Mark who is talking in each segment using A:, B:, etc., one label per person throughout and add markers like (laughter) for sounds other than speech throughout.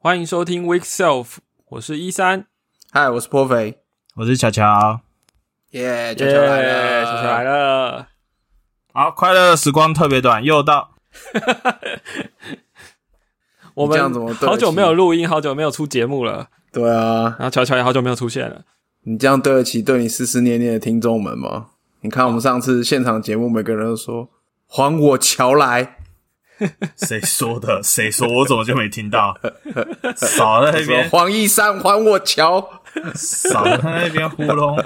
A: 欢迎收听 Week Self，我是一三，
B: 嗨，我是颇肥，
C: 我是乔乔，
B: 耶，乔乔来了，
A: 乔乔来了，
C: 好，快乐的时光特别短，又到，
A: 我 (laughs)
B: 你这样怎么
A: 们好久没有录音，好久没有出节目了，
B: 对啊，
A: 然后乔乔也好久没有出现了，
B: 你这样对得起对你思思念念的听众们吗？你看我们上次现场节目，每个人都说还我乔来，(laughs)
C: 谁说的？(laughs) 谁说？我怎么就没听到？少在那
B: 说
C: 边，
B: 黄一山还我桥，
C: 少在那边糊弄。(laughs)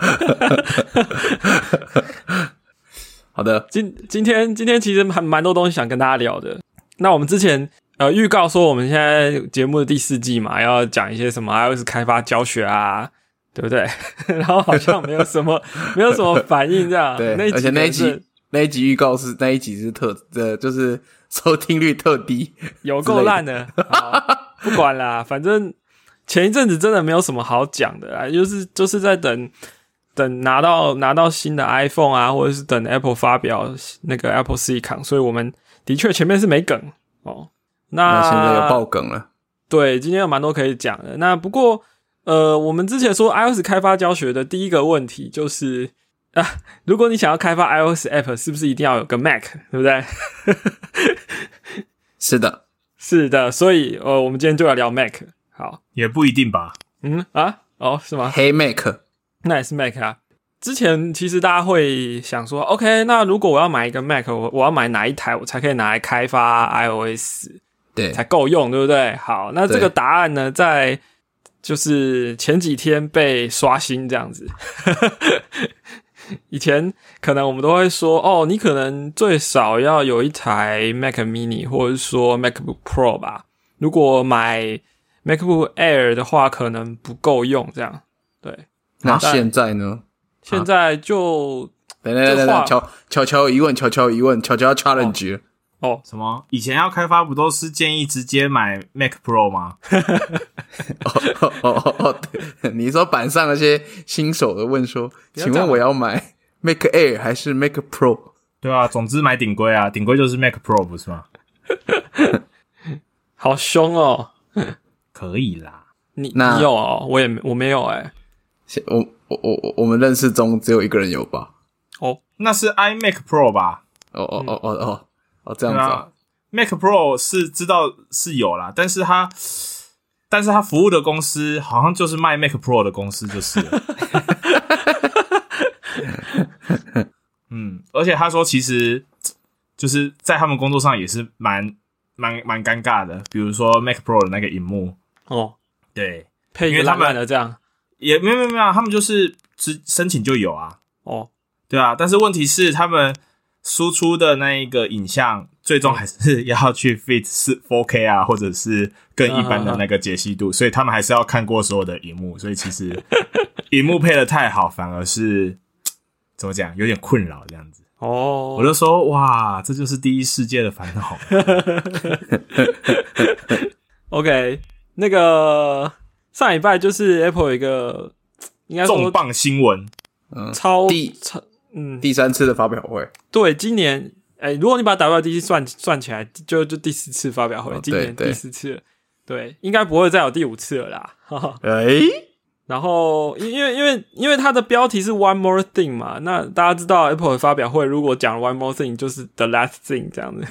B: 好的，
A: 今今天今天其实还蛮多东西想跟大家聊的。那我们之前呃预告说我们现在节目的第四季嘛，要讲一些什么 iOS 开发教学啊，对不对？然后好像没有什么没有什么反应这样。
B: 对
A: 那一集
B: 而且那一集那一集预告是那一集是特呃，就是收听率特低，(laughs)
A: 有够烂的。不管啦，(laughs) 反正前一阵子真的没有什么好讲的啦，就是就是在等等拿到拿到新的 iPhone 啊，或者是等 Apple 发表那个 Apple Silicon，所以我们的确前面是没梗哦。那
B: 那现在有爆梗了，
A: 对，今天有蛮多可以讲的。那不过，呃，我们之前说 iOS 开发教学的第一个问题就是啊，如果你想要开发 iOS app，是不是一定要有个 Mac，对不对？(laughs)
B: 是的，
A: 是的，所以呃，我们今天就来聊 Mac。好，
C: 也不一定吧？
A: 嗯啊，哦，是吗？
B: 黑 Mac
A: 那也是 Mac 啊。之前其实大家会想说，OK，那如果我要买一个 Mac，我我要买哪一台我才可以拿来开发 iOS？
B: 对
A: 才够用，对不对？好，那这个答案呢，在就是前几天被刷新这样子。(laughs) 以前可能我们都会说，哦，你可能最少要有一台 Mac Mini，或者是说 MacBook Pro 吧。如果买 MacBook Air 的话，可能不够用。这样，对。
B: 那现在呢？
A: 现在就
B: 等等等等等，乔乔乔疑问，乔乔有疑问，乔乔要 challenge 了。
A: 哦，
C: 什么？以前要开发不都是建议直接买 Mac Pro 吗？(laughs)
B: 哦哦哦，对，你说板上那些新手的问说，请问我要买 Mac Air 还是 Mac Pro？
C: 对啊，总之买顶规啊，顶规就是 Mac Pro 不是吗？(laughs)
A: 好凶哦！
C: 可以啦，
A: 你
B: 那
A: 你有哦，我也没我没有哎、
B: 现我我我我我们认识中只有一个人有吧？
A: 哦，
C: 那是 iMac Pro 吧？
B: 哦哦哦哦哦哦，这样子啊。
C: 啊。，Mac Pro 是知道是有啦，但是它但是它服务的公司好像就是卖 Mac Pro 的公司就是了。(laughs) 嗯，而且他说其实就是在他们工作上也是蛮蛮蛮尴尬的，比如说 Mac Pro 的那个荧幕，
A: 哦，
C: 对，
A: 配一个烂
C: 因为他们
A: 烂的这样。
C: 也没有没有没有，他们就是只申请就有啊，
A: 哦，
C: 对啊，但是问题是他们输出的那一个影像，最终还是要去 fit 是 4K 啊，或者是更一般的那个解析度，所以他们还是要看过所有的荧幕，所以其实 (laughs) 荧幕配的太好，反而是怎么讲，有点困扰这样子。
A: 哦，
C: 我就说哇，这就是第一世界的烦恼。(laughs)
A: OK，那个上礼拜就是 Apple 有一个应该
C: 重磅新闻，
B: 嗯，
A: 超超嗯，
B: 第三次的发表会，
A: 对，今年哎、如果你把 WWDC 算算起来，就就第四次发表会，
B: 哦
A: 今年第四次了，对，应该不会再有第五次了啦。哈哈。
B: 哎，
A: 然后因因为因为因为它的标题是 One More Thing 嘛，那大家知道 Apple 的发表会如果讲 One More Thing 就是 The Last Thing 这样子。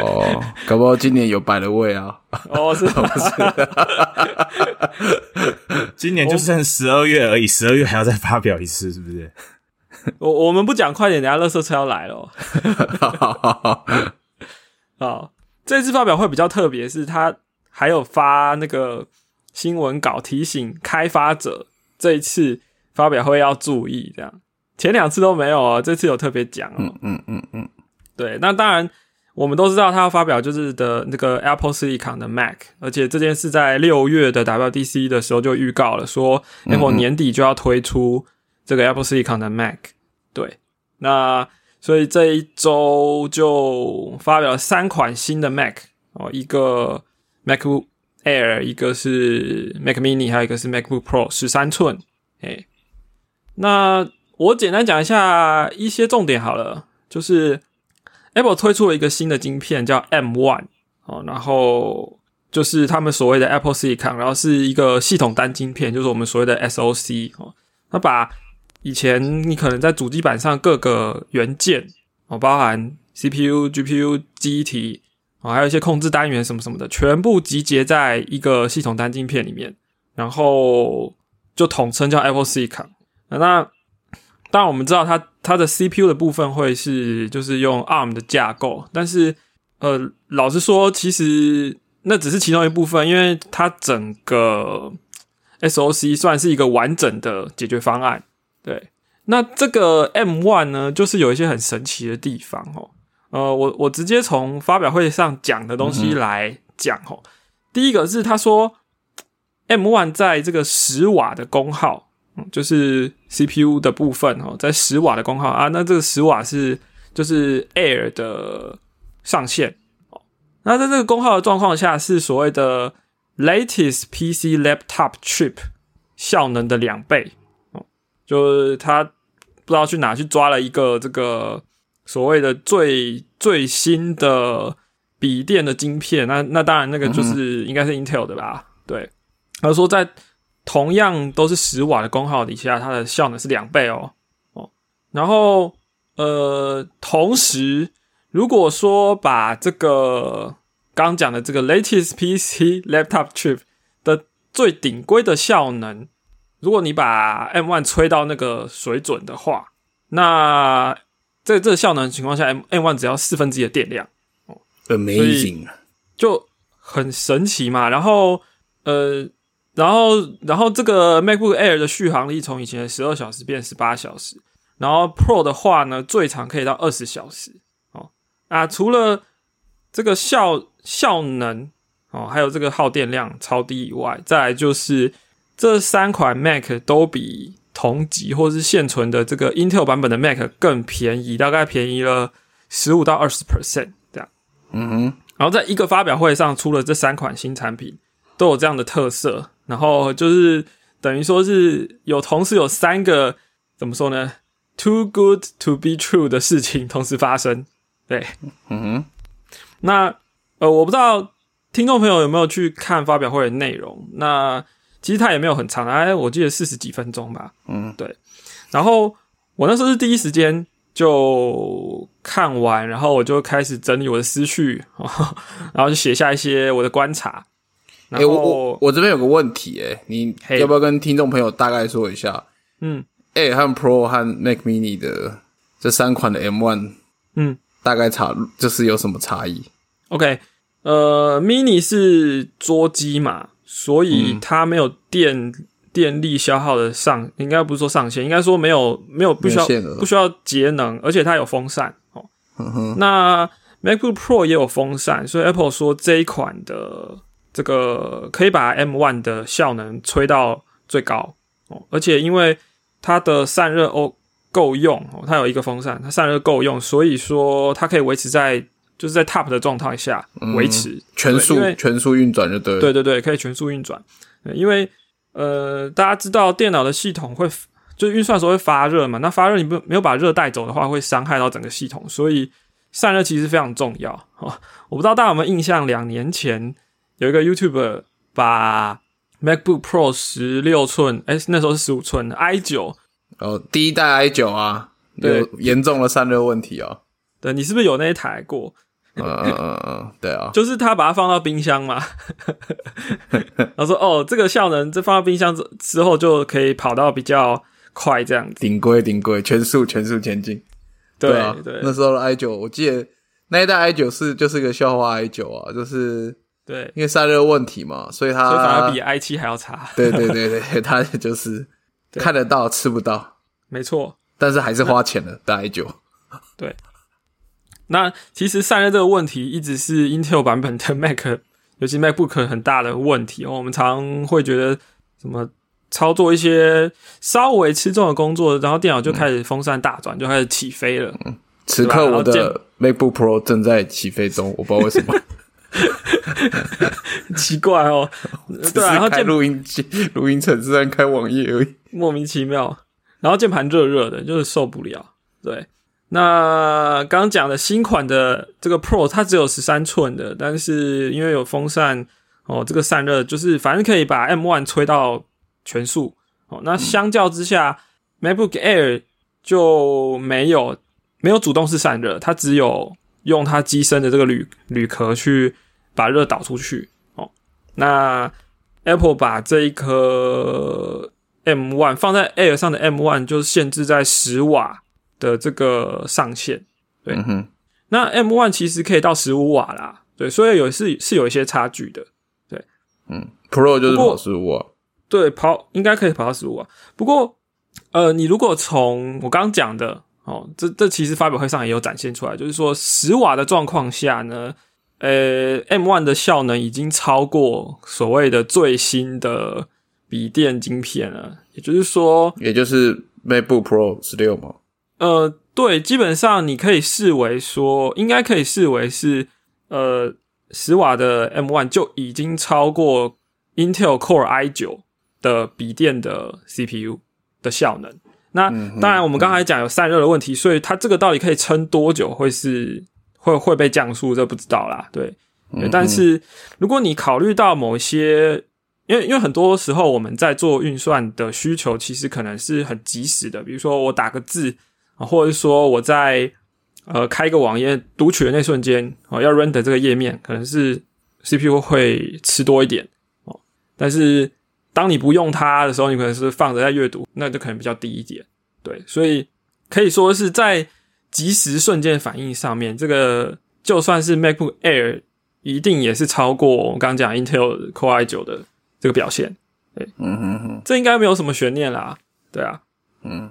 B: 哦，搞不好今年有百了位啊，
A: 哦，是 (laughs) 不是？(laughs)
C: 今年就剩十二月而已，十二月还要再发表一次，是不是？(laughs)
A: 我我们不讲快点，等下垃圾车要来了哦。(laughs) 啊，这次发表会比较特别，是他还有发那个新闻稿提醒开发者，这一次发表会要注意。这样前两次都没有哦，这次有特别讲哦。
B: 嗯嗯嗯嗯，
A: 对，那当然我们都知道他要发表就是的那个 Apple Silicon 的 Mac，而且这件事在六月的 WDC 的时候就预告了，说 Apple 年底就要推出这个 Apple Silicon 的 Mac。对，那所以这一周就发表了三款新的 Mac 哦，一个 MacBook Air，一个是 Mac Mini，还有一个是 MacBook Pro 十三寸。哎，那我简单讲一下一些重点好了，就是 Apple 推出了一个新的晶片叫 M One 哦，然后就是他们所谓的 Apple Silicon，然后是一个系统单晶片，就是我们所谓的 SOC 哦。它把以前你可能在主机板上各个元件哦，包含 CPU、GPU、记忆体哦，还有一些控制单元什么什么的，全部集结在一个系统单晶片里面，然后就统称叫 Apple Silicon。那当然我们知道它它的 CPU 的部分会是就是用 ARM 的架构，但是呃，老实说，其实那只是其中一部分，因为它整个 SOC 算是一个完整的解决方案。对，那这个 M One 呢，就是有一些很神奇的地方哦。呃，我我直接从发表会上讲的东西来讲哦。第一个是他说 M One 在这个十瓦的功耗，嗯，就是 CPU 的部分哦，在十瓦的功耗啊，那这个十瓦是就是 Air 的上限哦。那在这个功耗的状况下，是所谓的 latest PC laptop chip 效能的两倍哦，就是他不知道去哪去抓了一个这个所谓的最最新的笔电的晶片，那那当然那个就是应该是 Intel 的吧？对，他说在同样都是十瓦的功耗底下，它的效能是两倍哦。哦，然后呃，同时如果说把这个刚讲的这个 latest PC laptop chip 的最顶规的效能，如果你把 M one 吹到那个水准的话，那在这个效能情况下，M M one 只要四分之一的电量
B: ，Amazing，
A: 就很神奇嘛。然后呃，然后然后这个 MacBook Air 的续航力从以前的十二小时变十八小时，然后 Pro 的话呢，最长可以到二十小时哦。啊，除了这个效效能哦，还有这个耗电量超低以外，再来就是这三款 Mac 都比同级或是现存的这个 Intel 版本的 Mac 更便宜，大概便宜了十五到二十 percent 这样。
B: 嗯哼，
A: 然后在一个发表会上出了这三款新产品，都有这样的特色，然后就是等于说是有同时有三个怎么说呢？Too good to be true 的事情同时发生。对，
B: 嗯哼，
A: 那呃，我不知道听众朋友有没有去看发表会的内容。那其实它也没有很长，哎，我记得四十几分钟吧。
B: 嗯，
A: 对。然后我那时候是第一时间就看完，然后我就开始整理我的思绪，(laughs) 然后就写下一些我的观察。
B: 哎、我我我这边有个问题、哎，你要不要跟听众朋友大概说一下
A: 嗯
B: ？Air 和 Pro 和 Mac Mini 的这三款的 M One
A: 嗯
B: 大概差就是有什么差异
A: ？，OK，呃，mini 是桌机嘛，所以
B: 嗯
A: 它没有电。电力消耗的上，应该不是说上限，应该说没有没有不需要不需要节能，而且它有风扇哦。那 MacBook Pro 也有风扇，所以 Apple 说这一款的这个可以把 M One 的效能吹到最高哦，而且因为它的散热哦够用哦，它有一个风扇，它散热够用，所以说它可以维持在就是在 Top 的状态下维持、
B: 全速全速运转就对了。
A: 对对对，可以全速运转。因为呃，大家知道电脑的系统会就运算的时候会发热嘛，那发热你不没有把热带走的话，会伤害到整个系统，所以散热其实非常重要哦。我不知道大家有没有印象，两年前有一个 YouTuber 把 MacBook Pro 十六寸，哎，那时候是十五寸的 i 九，
B: 哦，第一代 i 九啊，
A: 对
B: 有严重的散热问题哦。
A: 对你是不是有那一台过？
B: 嗯嗯嗯嗯，对啊，
A: 就是他把它放到冰箱嘛，(laughs) 然后说哦，这个效能这放到冰箱之之后就可以跑到比较快这样子。
B: 顶规顶规，全速全速前进。
A: 对
B: 啊，
A: 对
B: 那时候的 i 九，我记得那一代 i 九是就是个笑话 i 九啊，就是
A: 对，
B: 因为散热问题嘛，所以它
A: 反而比 i 七还要差。
B: 对对对对，它 (laughs) 就是看得到吃不到，
A: 没错。
B: 但是还是花钱了大 i 九。
A: 那其实散热这个问题一直是 Intel 版本的 (laughs) Mac，尤其 MacBook 很大的问题哦。我们常会觉得什么操作一些稍微吃重的工作，然后电脑就开始风扇大转，就开始起飞了。
B: 此刻我的 MacBook Pro 正在起飞中，我不知道为什么。(laughs)
A: 奇怪哦，(laughs) 对啊，然后
B: 录音机、录音程式和开网页而已。
A: 莫名其妙，然后键盘热热的，就是受不了。对，那刚刚讲的新款的这个 Pro，它只有十三寸的，但是因为有风扇哦，这个散热就是反正可以把 M One 吹到全速哦。那相较之下，MacBook Air 就没有没有主动式散热，它只有用它机身的这个铝铝壳去把热导出去哦。那 Apple 把这一颗 M One 放在 Air 上的 M One 就限制在十瓦的这个上限，对。
B: 嗯哼，
A: 那 M One 其实可以到十五瓦啦，对，所以有是是有一些差距的。
B: 对嗯，Pro 就是跑十五瓦，
A: 对，跑应该可以跑到十五瓦。不过，呃，你如果从我刚刚讲的哦，这这其实发表会上也有展现出来，就是说十瓦的状况下呢，呃，M One 的效能已经超过所谓的最新的笔电晶片了。也就是说，
B: 也就是 MacBook Pro 十六嘛。
A: 呃，对，基本上你可以视为说，应该可以视为是呃十瓦的 M One 就已经超过 Intel Core i 九的笔电的 CPU 的效能。那当然，我们刚才讲有散热的问题，所以它这个到底可以撑多久，会是会会被降速，这不知道啦。对，对但是如果你考虑到某一些，因为因为很多时候我们在做运算的需求，其实可能是很及时的，比如说我打个字啊，或者是说我在呃开一个网页读取的那瞬间哦，要 render 这个页面，可能是 CPU 会吃多一点哦。但是当你不用它的时候，你可能是放着在阅读，那就可能比较低一点。对，所以可以说是在即时瞬间反应上面，这个就算是 MacBook Air，一定也是超过我刚刚讲 Intel Core i 九的这个表现。
B: 对嗯哼哼，
A: 这应该没有什么悬念啦。对啊，
B: 嗯，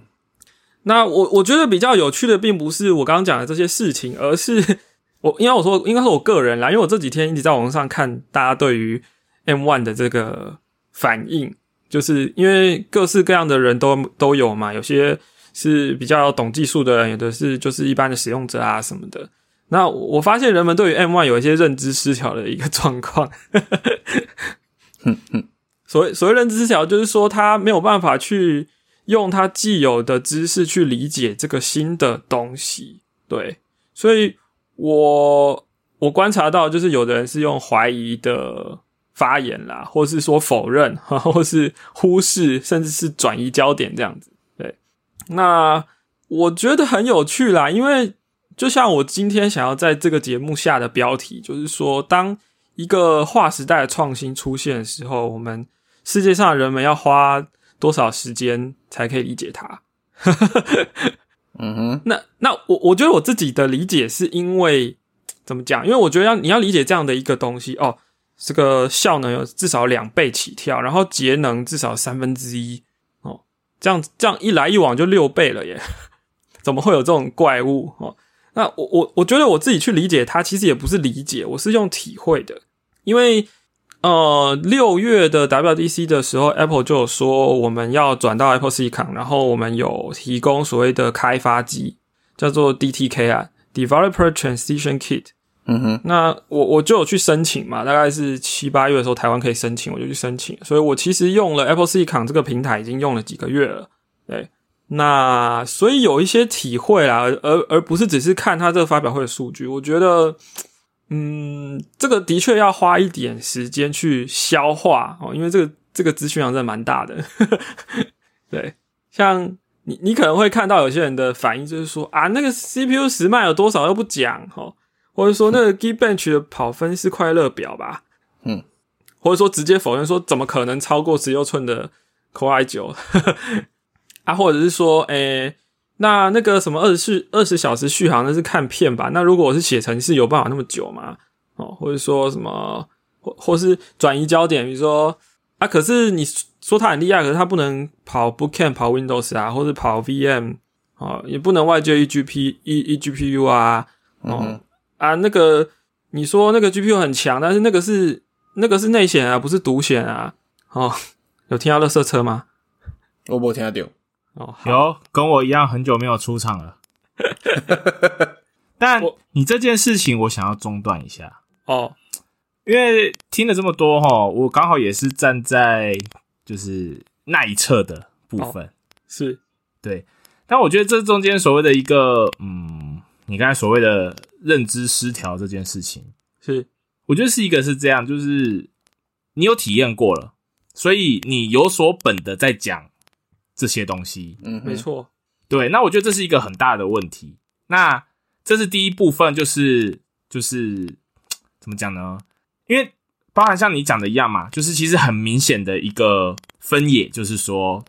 A: 那我我觉得比较有趣的，并不是我刚刚讲的这些事情，而是 (laughs) 我应该我说应该是我个人啦，因为我这几天一直在网上看大家对于 M One 的这个反应，就是因为各式各样的人都都有嘛，有些是比较懂技术的人，有的是就是一般的使用者啊什么的。那我发现人们对于 M One 有一些认知失调的一个状况。(laughs) 所谓所谓认知失调，就是说他没有办法去用他既有的知识去理解这个新的东西。对，所以我我观察到，就是有的人是用怀疑的发言啦，或是说否认，或是忽视，甚至是转移焦点这样子。对，那我觉得很有趣啦，因为就像我今天想要在这个节目下的标题，就是说，当一个划时代的创新出现的时候，我们世界上人们要花多少时间才可以理解它？
B: 嗯哼，
A: 那那我我觉得我自己的理解是因为怎么讲？因为我觉得要你要理解这样的一个东西哦，这个效能有至少两倍起跳，然后节能至少三分之一哦，这样这样一来一往就六倍了耶！(laughs) 怎么会有这种怪物哦？那我我我觉得我自己去理解它，其实也不是理解，我是用体会的，因为。呃，六月的 WDC 的时候，Apple 就有说我们要转到 Apple Silicon，然后我们有提供所谓的开发机，叫做 DTK 啊，Developer Transition Kit。
B: 嗯哼，
A: 那我我就有去申请嘛，大概是七八月的时候，台湾可以申请，我就去申请。所以我其实用了 Apple Silicon 这个平台，已经用了几个月了。对，那所以有一些体会啦，而而不是只是看他这个发表会的数据，我觉得。嗯，这个的确要花一点时间去消化哦，因为这个这个资讯量真的蛮大的。(laughs) 对，像你你可能会看到有些人的反应就是说啊，那个 CPU 时脉有多少又不讲哦，或者说那个 Geekbench 的跑分是快乐表吧，
B: 嗯，
A: 或者说直接否认说怎么可能超过十六寸的 Core i 九 (laughs) 啊，或者是说诶。那那个什么二十四二十小时续航那是看片吧？那如果我是写程式，有办法那么久吗？哦，或者说什么或或是转移焦点，比如说啊，可是你说它很厉害，可是它不能跑 Bootcamp 跑 Windows 啊，或者跑 VM 哦，也不能外接 eGP e eGPU 啊，哦啊，那个你说那个 GPU 很强，但是那个是那个是内显啊，不是独显啊。哦，有听到乐色车吗？
B: 我没听到。
A: 哦，
C: 有跟我一样很久没有出场了，(laughs) 但你这件事情我想要中断一下。
A: 哦，
C: 因为听了这么多哈，我刚好也是站在就是那一侧的部分，
A: 是。
C: 对，但我觉得这中间所谓的一个嗯，你刚才所谓的认知失调这件事情，
A: 是。
C: 我觉得是一个是这样，就是你有体验过了，所以你有所本的在讲这些东西。
B: 嗯，
A: 没，错，
C: 对，那我觉得这是一个很大的问题。那这是第一部分，就是就是怎么讲呢？因为包含像你讲的一样嘛，就是其实很明显的一个分野，就是说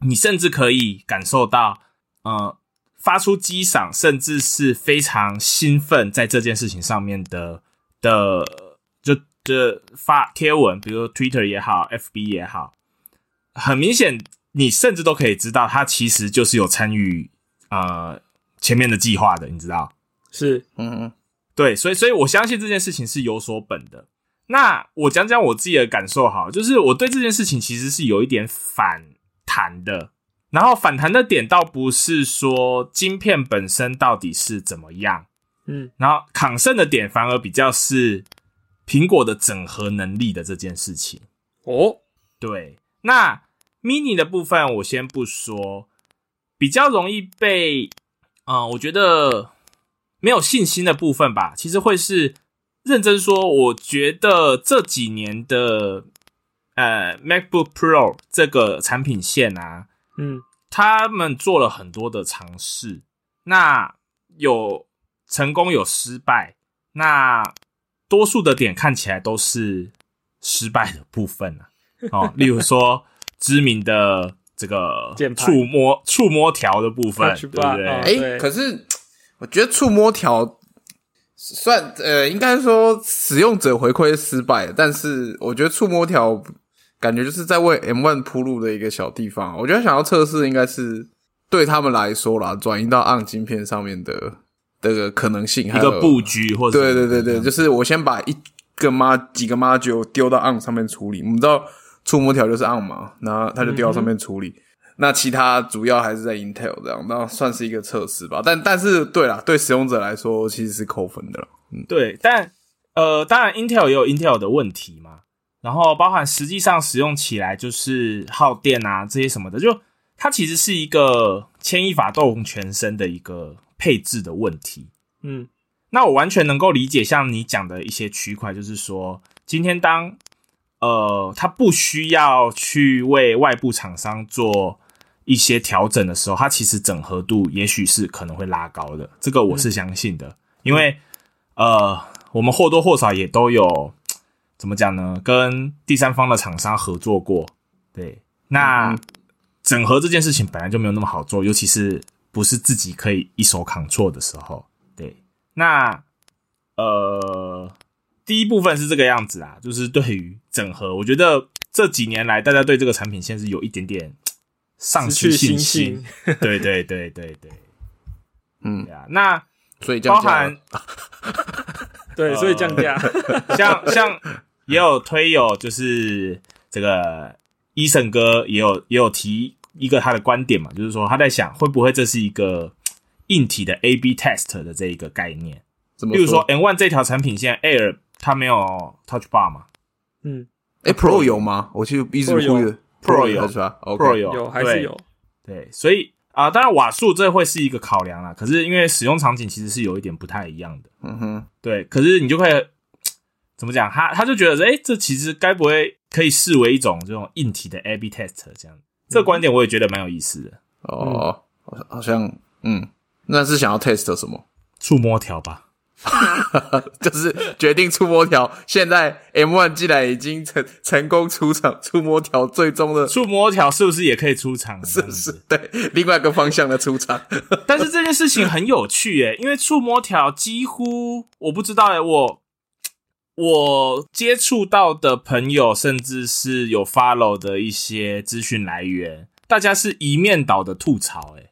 C: 你甚至可以感受到，呃，发出激赏，甚至是非常兴奋在这件事情上面的的就就发贴文，比如 Twitter 也好，FB 也好，很明显，你甚至都可以知道他其实就是有参与呃前面的计划的，你知道？
A: 是
B: 嗯嗯
C: 对，所以所以我相信这件事情是有所本的。那我讲讲我自己的感受哈，就是我对这件事情其实是有一点反弹的。然后反弹的点倒不是说晶片本身到底是怎么样，
A: 嗯
C: 然后抗胜的点反而比较是苹果的整合能力的这件事情。
A: 哦，
C: 对，那 mini 的部分我先不说，比较容易被，嗯、我觉得没有信心的部分吧，其实会是认真说，我觉得这几年的呃 MacBook Pro 这个产品线啊，
A: 嗯。
C: 他们做了很多的尝试，那有成功有失败，那多数的点看起来都是失败的部分啊。哦，例如说知名的这个触摸触摸条的部分，(laughs) 对不对？
A: 哦
B: 哎、
A: 对
B: 可是我觉得触摸条算呃，应该说使用者回馈失败，但是我觉得触摸条感觉就是在为 M One 铺路的一个小地方。我觉得想要测试应该是对他们来说啦，转移到 ARM 晶片上面的这个可能性，还有
C: 一个布局或者
B: 对对对对，就是我先把一个妈几个 module 丢到 on 上面处理。我们知道触摸条就是 on 嘛，然后它就丢到上面处理。那其他主要还是在 Intel 这样，那算是一个测试吧。但但是对啦，对使用者来说其实是扣分的了。
C: 对，但呃，当然 Intel 也有 Intel 的问题嘛，然后包含实际上使用起来就是耗电啊这些什么的，就它其实是一个牵一发动全身的一个配置的问题。
A: 嗯
C: 那我完全能够理解，像你讲的一些区块，就是说，今天当呃，它不需要去为外部厂商做一些调整的时候，它其实整合度也许是可能会拉高的，这个我是相信的，因为呃，我们或多或少也都有怎么讲呢，跟第三方的厂商合作过，对，那整合这件事情本来就没有那么好做，尤其是不是自己可以一手扛错的时候，对，那呃，第一部分是这个样子啊，就是对于整合，我觉得这几年来大家对这个产品线是有一点点丧失
A: 信
C: 信心。
A: 心，
C: 对对对对对，
B: 嗯。
C: 对，啊，那
B: 所以
C: 包含 (laughs)
A: 对，所以降价，(laughs)
C: 像像也有推友，就是这个医生哥也有也有提一个他的观点嘛，就是说他在想会不会这是一个硬体的 A/B test 的这一个概念，
B: 怎么
C: 例如说 N One 这条产品线 Air 它没有 Touch Bar 嘛
A: 嗯，
B: 哎、Pro 有吗？我记得一直
A: Pro 有。
B: 忽略
C: Pro 有。
B: 是吧
C: ，Pro 有
A: 有还是有，
C: 对，所以啊、当然瓦数这会是一个考量啦，可是因为使用场景其实是有一点不太一样的，
B: 嗯哼，
C: 对，可是你就会怎么讲？他他就觉得，哎、这其实该不会可以视为一种这种硬体的 A/B test 这样？这个观点我也觉得蛮有意思的。
B: 哦，好像好像嗯，那是想要 test 什么？
C: 触摸条吧，(laughs)
B: 就是决定触摸条。现在 M One 既然已经成成功出场，触摸条最终的
C: 触摸条是不是也可以出场？(laughs)
B: 是
C: 不
B: 是对另外一个方向的出场。(laughs)
C: 但是这件事情很有趣耶，因为触摸条几乎我不知道耶，我我接触到的朋友，甚至是有 follow 的一些资讯来源，大家是一面倒的吐槽，哎，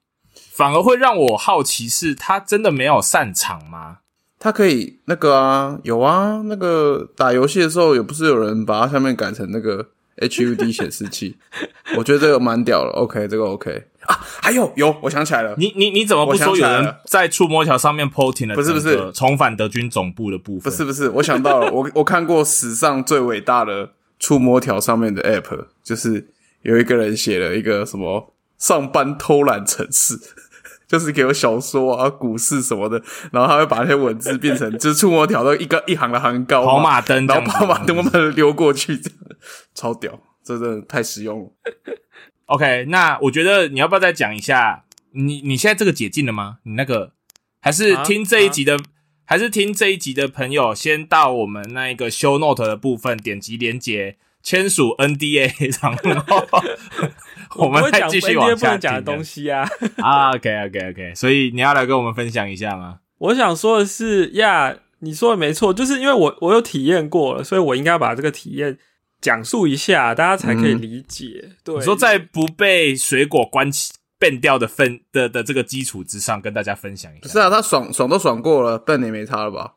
C: 反而会让我好奇，是他真的没有擅长吗？
B: 它可以那个啊，有啊，那个打游戏的时候，也不是有人把它下面改成那个 HUD 显示器，(laughs) 我觉得这个蛮屌了。OK，这个 OK 啊，还有有，我想起来了，
C: 你你你怎么不说有人在触摸条上面 posting 了？
B: 不是不是
C: 重返德军总部的部分，
B: 不是不是，我想到了，我我看过史上最伟大的触摸条上面的 App，就是有一个人写了一个什么上班偷懒程式，就是给我小说啊、股市什么的，然后他会把那些文字变成就是触摸条都一个一行的行高
C: 跑马灯
B: 然后跑马灯慢慢的溜过去，这样超屌，这真的太实用了。(laughs)
C: OK，那我觉得你要不要再讲一下？你你现在这个解禁了吗？你那个还是
A: 啊
C: 听这一集的，还是听这一集的朋友，先到我们那一个 show note 的部分点击连接，签署 NDA，然后 (laughs) 我们
A: 不会讲
C: 再继续
A: NDA
C: 往下
A: 不能讲的东
C: 西
A: 西啊。(laughs)
C: 啊。OK OK OK，所以你要来跟我们分享一下吗？
A: 我想说的是呀，你说的没错，就是因为我我有体验过了，所以我应该把这个体验讲述一下，大家才可以理解。对，
C: 你说在不被水果关起变掉的分的的这个基础之上，跟大家分享一下。
B: 不是啊，他爽爽都爽过了，笨也没差了吧？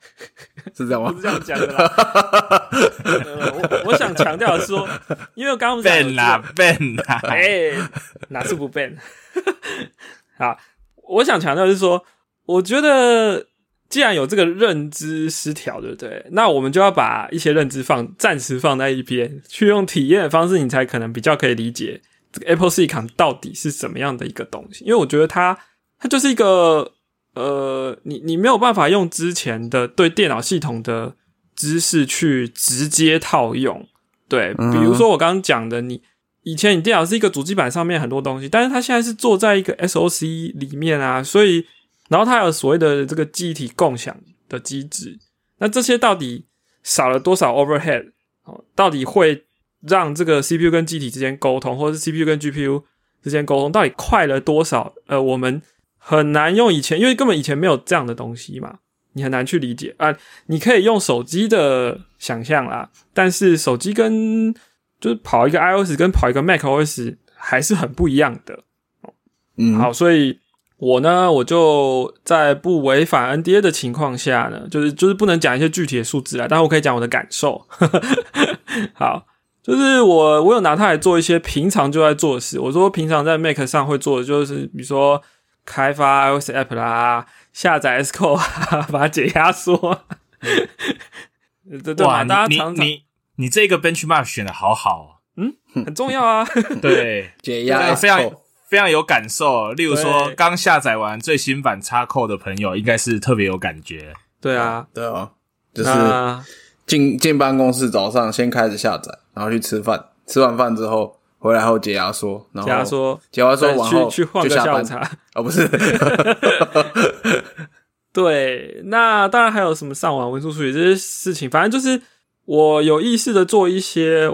B: 是这样吗
A: 不是？这样讲的啦。呃我我想强调的是说，因为刚刚讲有这个
C: 变啦笨啦，
A: 哎、哪次不 ban？(laughs) 好，我想强调的是说，我觉得既然有这个认知失调，对不对？那我们就要把一些认知放暂时放在一边，去用体验的方式，你才可能比较可以理解这个 Apple Silicon 到底是什么样的一个东西。因为我觉得它它就是一个呃，你你没有办法用之前的对电脑系统的知识去直接套用。对，比如说我刚刚讲的，你以前你电脑是一个主机板上面很多东西，但是它现在是坐在一个 SOC 里面啊，所以然后它有所谓的这个记忆体共享的机制，那这些到底少了多少 overhead？哦，到底会让这个 CPU 跟机体之间沟通，或者是 CPU 跟 GPU 之间沟通，到底快了多少？呃，我们很难用以前，因为根本以前没有这样的东西嘛，你很难去理解啊。你可以用手机的想象啦，但是手机跟就是跑一个 iOS 跟跑一个 macOS 还是很不一样的。
B: 嗯，
A: 好，所以我呢，我就在不违反 NDA 的情况下呢，就是就是不能讲一些具体的数字啊，但是我可以讲我的感受。(laughs) 好，就是我我有拿它来做一些平常就在做的事。我说平常在 Mac 上会做的，就是比如说开发 iOS app 啦，下载 Xcode，啊 (laughs) 把它解压缩。(laughs) 对对大
C: 你
A: 家常常
C: 你你你这个 benchmark 选的好好嗯
A: 很重要啊。
C: 哦，(laughs) 对，
B: 解压
C: 对非常非常有感受。例如说，刚下载完最新版插扣的朋友，应该是特别有感觉。
A: 对啊，
B: 对啊，就是进进办公室，早上先开始下载，然后去吃饭，吃完饭之后回来后解压缩，然后
A: 解压缩，
B: 解压缩完后
A: 去去换个下午茶。
B: 啊，不是，(laughs)
A: 对，那当然还有什么上网文书处理这些事情，反正就是我有意识的做一些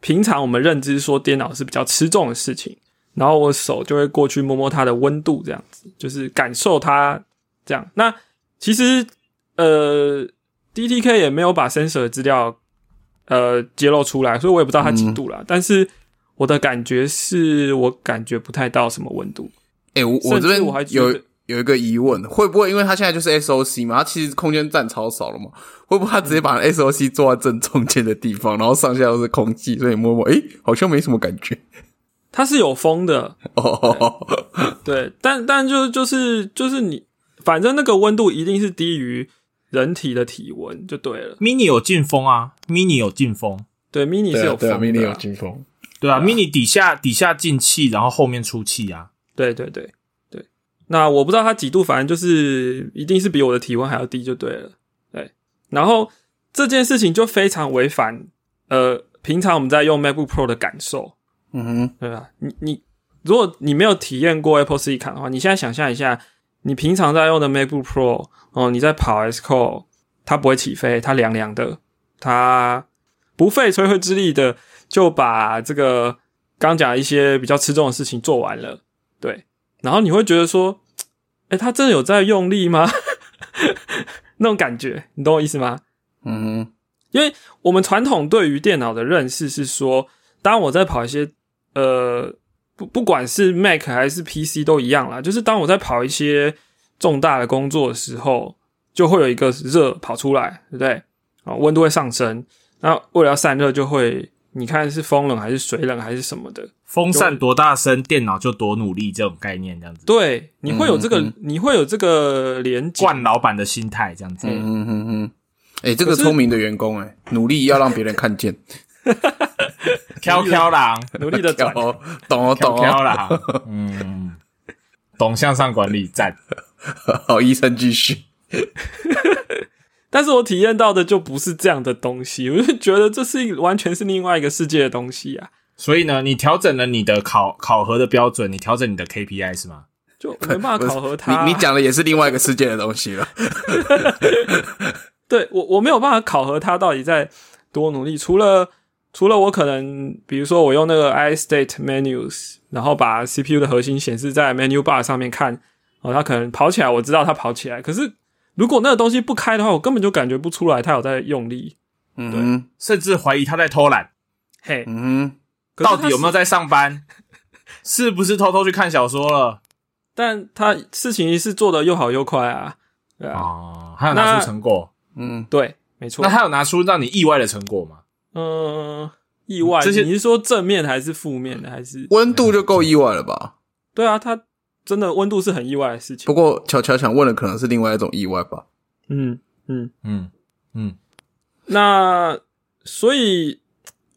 A: 平常我们认知说电脑是比较吃重的事情，然后我手就会过去摸摸它的温度，这样子就是感受它这样。那其实呃，DTK 也没有把 sensor 的资料呃揭露出来，所以我也不知道它几度啦。但是我的感觉是我感觉不太到什么温度。
B: 哎、我我这边
A: 我还
B: 有有一个疑问，会不会因为它现在就是 SOC 嘛，它其实空间占超少了嘛？会不会它直接把 SOC 坐在正中间的地方，然后上下都是空气，所以摸摸，哎、好像没什么感觉。
A: 它是有风的，
B: 哦，
A: 对，但但就就是就是你，反正那个温度一定是低于人体的体温就对了。
C: mini 有进风啊，mini 有进风，
A: 对，mini 是有风的、
B: ，mini 有进风。
C: 对啊，mini 底下底下进气，然后后面出气啊。
A: 对对对对。那我不知道它几度，反正就是一定是比我的体温还要低就对了。对，然后这件事情就非常违反呃平常我们在用 MacBook Pro 的感受。
B: 嗯哼，
A: 对吧？你你，如果你没有体验过 Apple Silicon 的话，你现在想象一下，你平常在用的 MacBook Pro 哦，你在跑 S c o d e 它不会起飞，它凉凉的，它不费吹灰之力的就把这个刚讲一些比较吃重的事情做完了，对，然后你会觉得说，哎，他真的有在用力吗？(laughs) 那种感觉，你懂我意思吗？
B: 嗯哼，
A: 因为我们传统对于电脑的认识是说，当我在跑一些呃不不管是 Mac 还是 PC 都一样啦，就是当我在跑一些重大的工作的时候，就会有一个热跑出来，对不对？啊，温度会上升，那为了要散热，就会你看是风冷还是水冷还是什么的，
C: 风扇多大声，电脑就多努力，这种概念这样子。
A: 对，你会有这个，
B: 嗯
A: 你会有这个连接，
C: 惯老板的心态这样子。
B: 嗯哼哼哼。哎、这个聪明的员工、哎，努力要让别人看见。(laughs)
C: 飘飘狼，
A: 努力的转。(laughs)
B: 哦，懂哦，懂哦。
C: 飘狼。(laughs) 嗯，懂向上管理，赞。(laughs)
B: 好，医生继续。
A: 但是我体验到的就不是这样的东西，我就觉得这是完全是另外一个世界的东西啊！
C: 所以呢，你调整了你的考考核的标准，你调整你的 KPI 是吗？
A: 就没办法考核它。
B: 你你讲的也是另外一个世界的东西了。
A: 对我我没有办法考核他到底在多努力，除了除了我可能比如说我用那个 iState menus，然后把 CPU 的核心显示在 menu bar 上面看，哦，它可能跑起来，我知道它跑起来，可是。如果那个东西不开的话，我根本就感觉不出来他有在用力，
B: 嗯，
C: 甚至怀疑他在偷懒。
A: 嘿，
B: 嗯，
C: 到底有没有在上班？是不是偷偷去看小说了？
A: 但他事情是做的又好又快啊，对啊，
C: 哦，还有拿出成果，
B: 嗯，
A: 对，没错。
C: 那他有拿出让你意外的成果吗？
A: 嗯，意外。
C: 这些
A: 你是说正面还是负面的？还是
B: 温度就够意外了吧？
A: 对啊，它。真的温度是很意外的事情。
B: 不过巧巧想问的可能是另外一种意外吧。
A: 嗯嗯
C: 嗯嗯。
A: 那所以，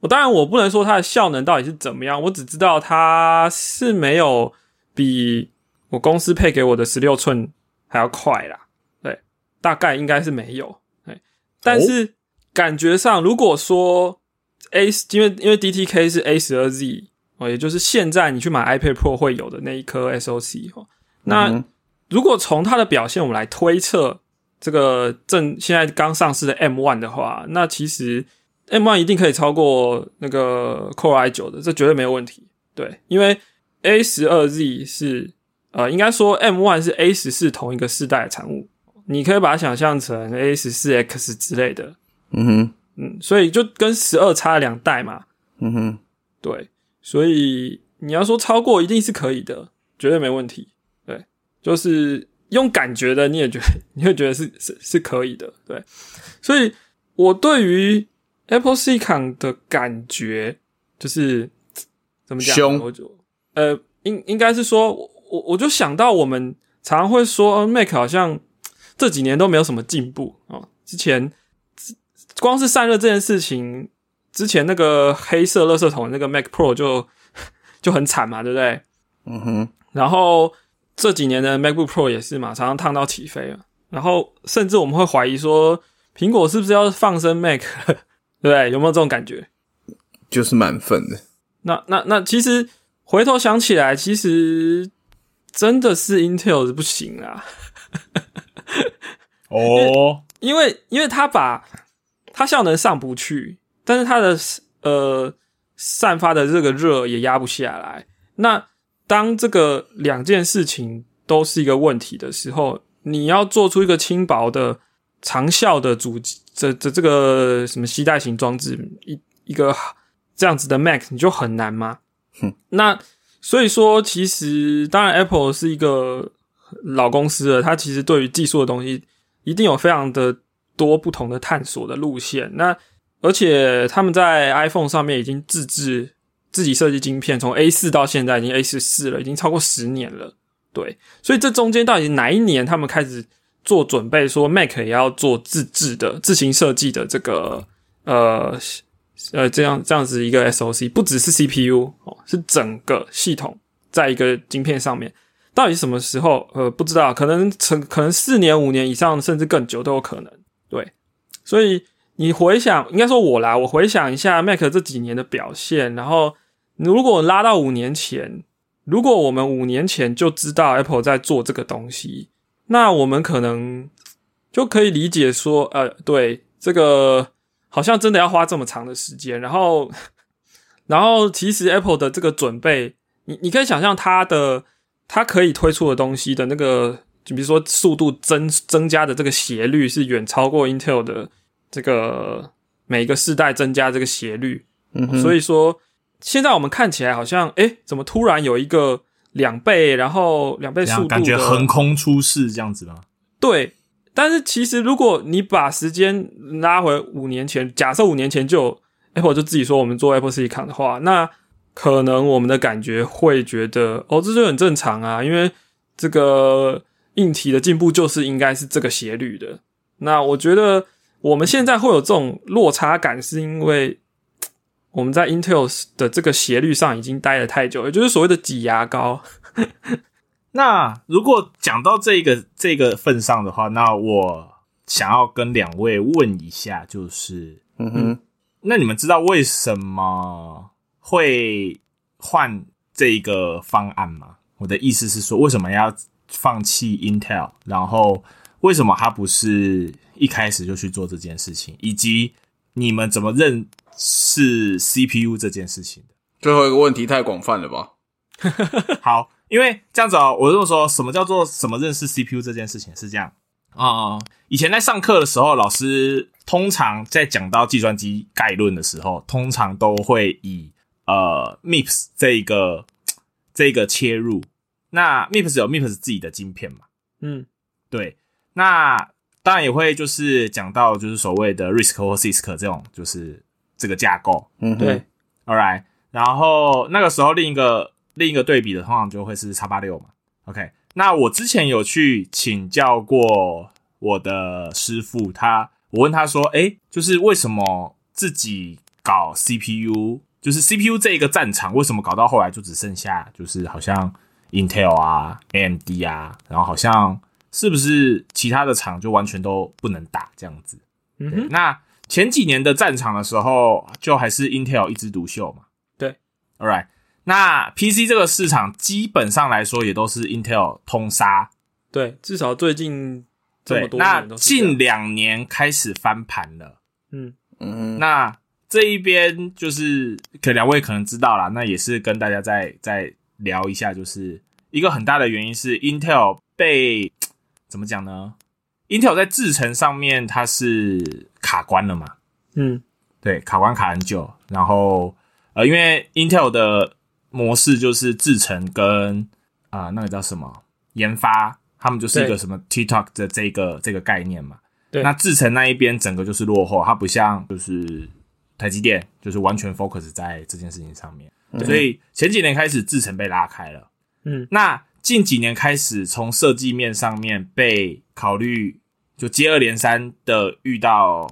A: 我当然我不能说它的效能到底是怎么样，我只知道它是没有比我公司配给我的十六寸还要快啦。对，大概应该是没有。对，但是感觉上，如果说 A，因为因为 DTK 是 A 十二 Z。哦，也就是现在你去买 iPad Pro 会有的那一颗 SOC 哦。那如果从它的表现我们来推测这个正现在刚上市的 M One 的话，那其实 M One 一定可以超过那个 Core i 九的，这绝对没有问题。对，因为 A 十二 Z 是呃，应该说 M One 是 A 十四同一个世代的产物，你可以把它想象成 A 十四 X 之类的。
B: 嗯哼，
A: 嗯，所以就跟十二差了两代嘛。
B: 嗯哼，
A: 对。所以你要说超过一定是可以的，绝对没问题。对，就是用感觉的，你也觉得你会觉得是 (laughs) 是是可以的。对，所以我对于 Apple Silicon 的感觉就是怎么讲？我就呃，应应该是说，我我就想到我们常常会说 Mac 好像这几年都没有什么进步哦。之前光是散热这件事情。之前那个黑色垃圾桶那个 Mac Pro 就 (laughs) 就很惨嘛，对不对？
B: 嗯哼。
A: 然后这几年的 MacBook Pro 也是嘛，常常烫到起飞了。然后甚至我们会怀疑说，苹果是不是要放生 Mac？(laughs) 对不对？有没有这种感觉？
B: 就是蛮愤的。
A: 那那那其实回头想起来，其实真的是 Intel 不行啊。
C: 哦，
A: 因为因为他把它效能上不去。但是它的呃散发的这个热也压不下来。那当这个两件事情都是一个问题的时候，你要做出一个轻薄的长效的主这这这个什么携带型装置一一个这样子的 Mac 你就很难吗？那所以说，其实当然 Apple 是一个老公司了，它其实对于技术的东西一定有非常的多不同的探索的路线。那而且他们在 iPhone 上面已经自制自己设计晶片，从 A 四到现在已经 A 十四了，已经超过十年了。对，所以这中间到底哪一年他们开始做准备，说 Mac 也要做自制的、自行设计的这个呃呃这样这样子一个 SOC，不只是 CPU 哦，是整个系统在一个晶片上面，到底什么时候？呃，不知道，可能成可能四年、五年以上，甚至更久都有可能。所以。你回想，应该说我啦，我回想一下 Mac 这几年的表现，然后如果拉到五年前，如果我们五年前就知道 Apple 在做这个东西，那我们可能就可以理解说，呃，对，这个好像真的要花这么长的时间，然后，(laughs) 然后其实 Apple 的这个准备，你你可以想象它的它可以推出的东西的那个，就比如说速度增增加的这个斜率是远超过 Intel 的。这个每个世代增加这个斜率，所以说现在我们看起来好像，哎，怎么突然有一个两倍，然后两倍速度，
C: 感觉横空出世这样子吗？
A: 对，但是其实如果你把时间拉回五年前，假设五年前就 Apple 就自己说我们做 Apple Silicon 的话，那可能我们的感觉会觉得，哦，这就很正常啊，因为这个硬体的进步就是应该是这个斜率的。那我觉得。我们现在会有这种落差感，是因为 (tsk) 我们在 Intel 的这个斜率上已经待了太久，也就是所谓的挤牙膏。(laughs)
C: 那如果讲到这个这个份上的话，那我想要跟两位问一下，就是，
B: 嗯哼，
C: 那你们知道为什么会换这个方案吗？我的意思是说，为什么要放弃 Intel？然后为什么他不是一开始就去做这件事情？以及你们怎么认识 CPU 这件事情的？
B: 最后一个问题太广泛了吧？(laughs)
C: 好，因为这样子哦，我这么说，什么叫做什么认识 CPU 这件事情是这样啊、以前在上课的时候，老师通常在讲到计算机概论的时候，通常都会以呃 MIPS 这一个这一个切入。那 MIPS 有 MIPS 自己的晶片嘛？
A: 嗯
C: 对，那当然也会就是讲到就是所谓的 RISC 或 CISC 这种就是这个架构。
B: 嗯哼，
A: 对
C: ，All right，然后那个时候另一个另一个对比的，通常就会是叉八六嘛。OK，那我之前有去请教过我的师傅，他我问他说，诶，就是为什么自己搞 CPU，就是 CPU 这一个战场，为什么搞到后来就只剩下就是好像 Intel 啊、AMD 啊，然后好像是不是其他的厂就完全都不能打这样子？
A: 嗯哼，
C: 那前几年的战场的时候，就还是 Intel 一枝独秀嘛。
A: 对
C: ，All right。那 PC 这个市场基本上来说，也都是 Intel 通杀。
A: 对，至少最近这么，多
C: 对那
A: 年都是这样
C: 近两年开始翻盘了。
A: 嗯
B: 嗯，
C: 那这一边就是，可两位可能知道啦，那也是跟大家再再聊一下，就是一个很大的原因是 Intel 被怎么讲呢？Intel 在制程上面它是卡关了嘛？
A: 嗯
C: 对，卡关卡很久。然后呃，因为 Intel 的模式就是制程跟啊、呃那个叫什么研发，他们就是一个什么 TikTok 的这个这个概念嘛。
A: 对
C: 那制程那一边整个就是落后，它不像就是台积电，就是完全 focus 在这件事情上面。所以前几年开始制程被拉开了。
A: 嗯
C: 那近几年开始，从设计面上面被考虑，就接二连三的遇到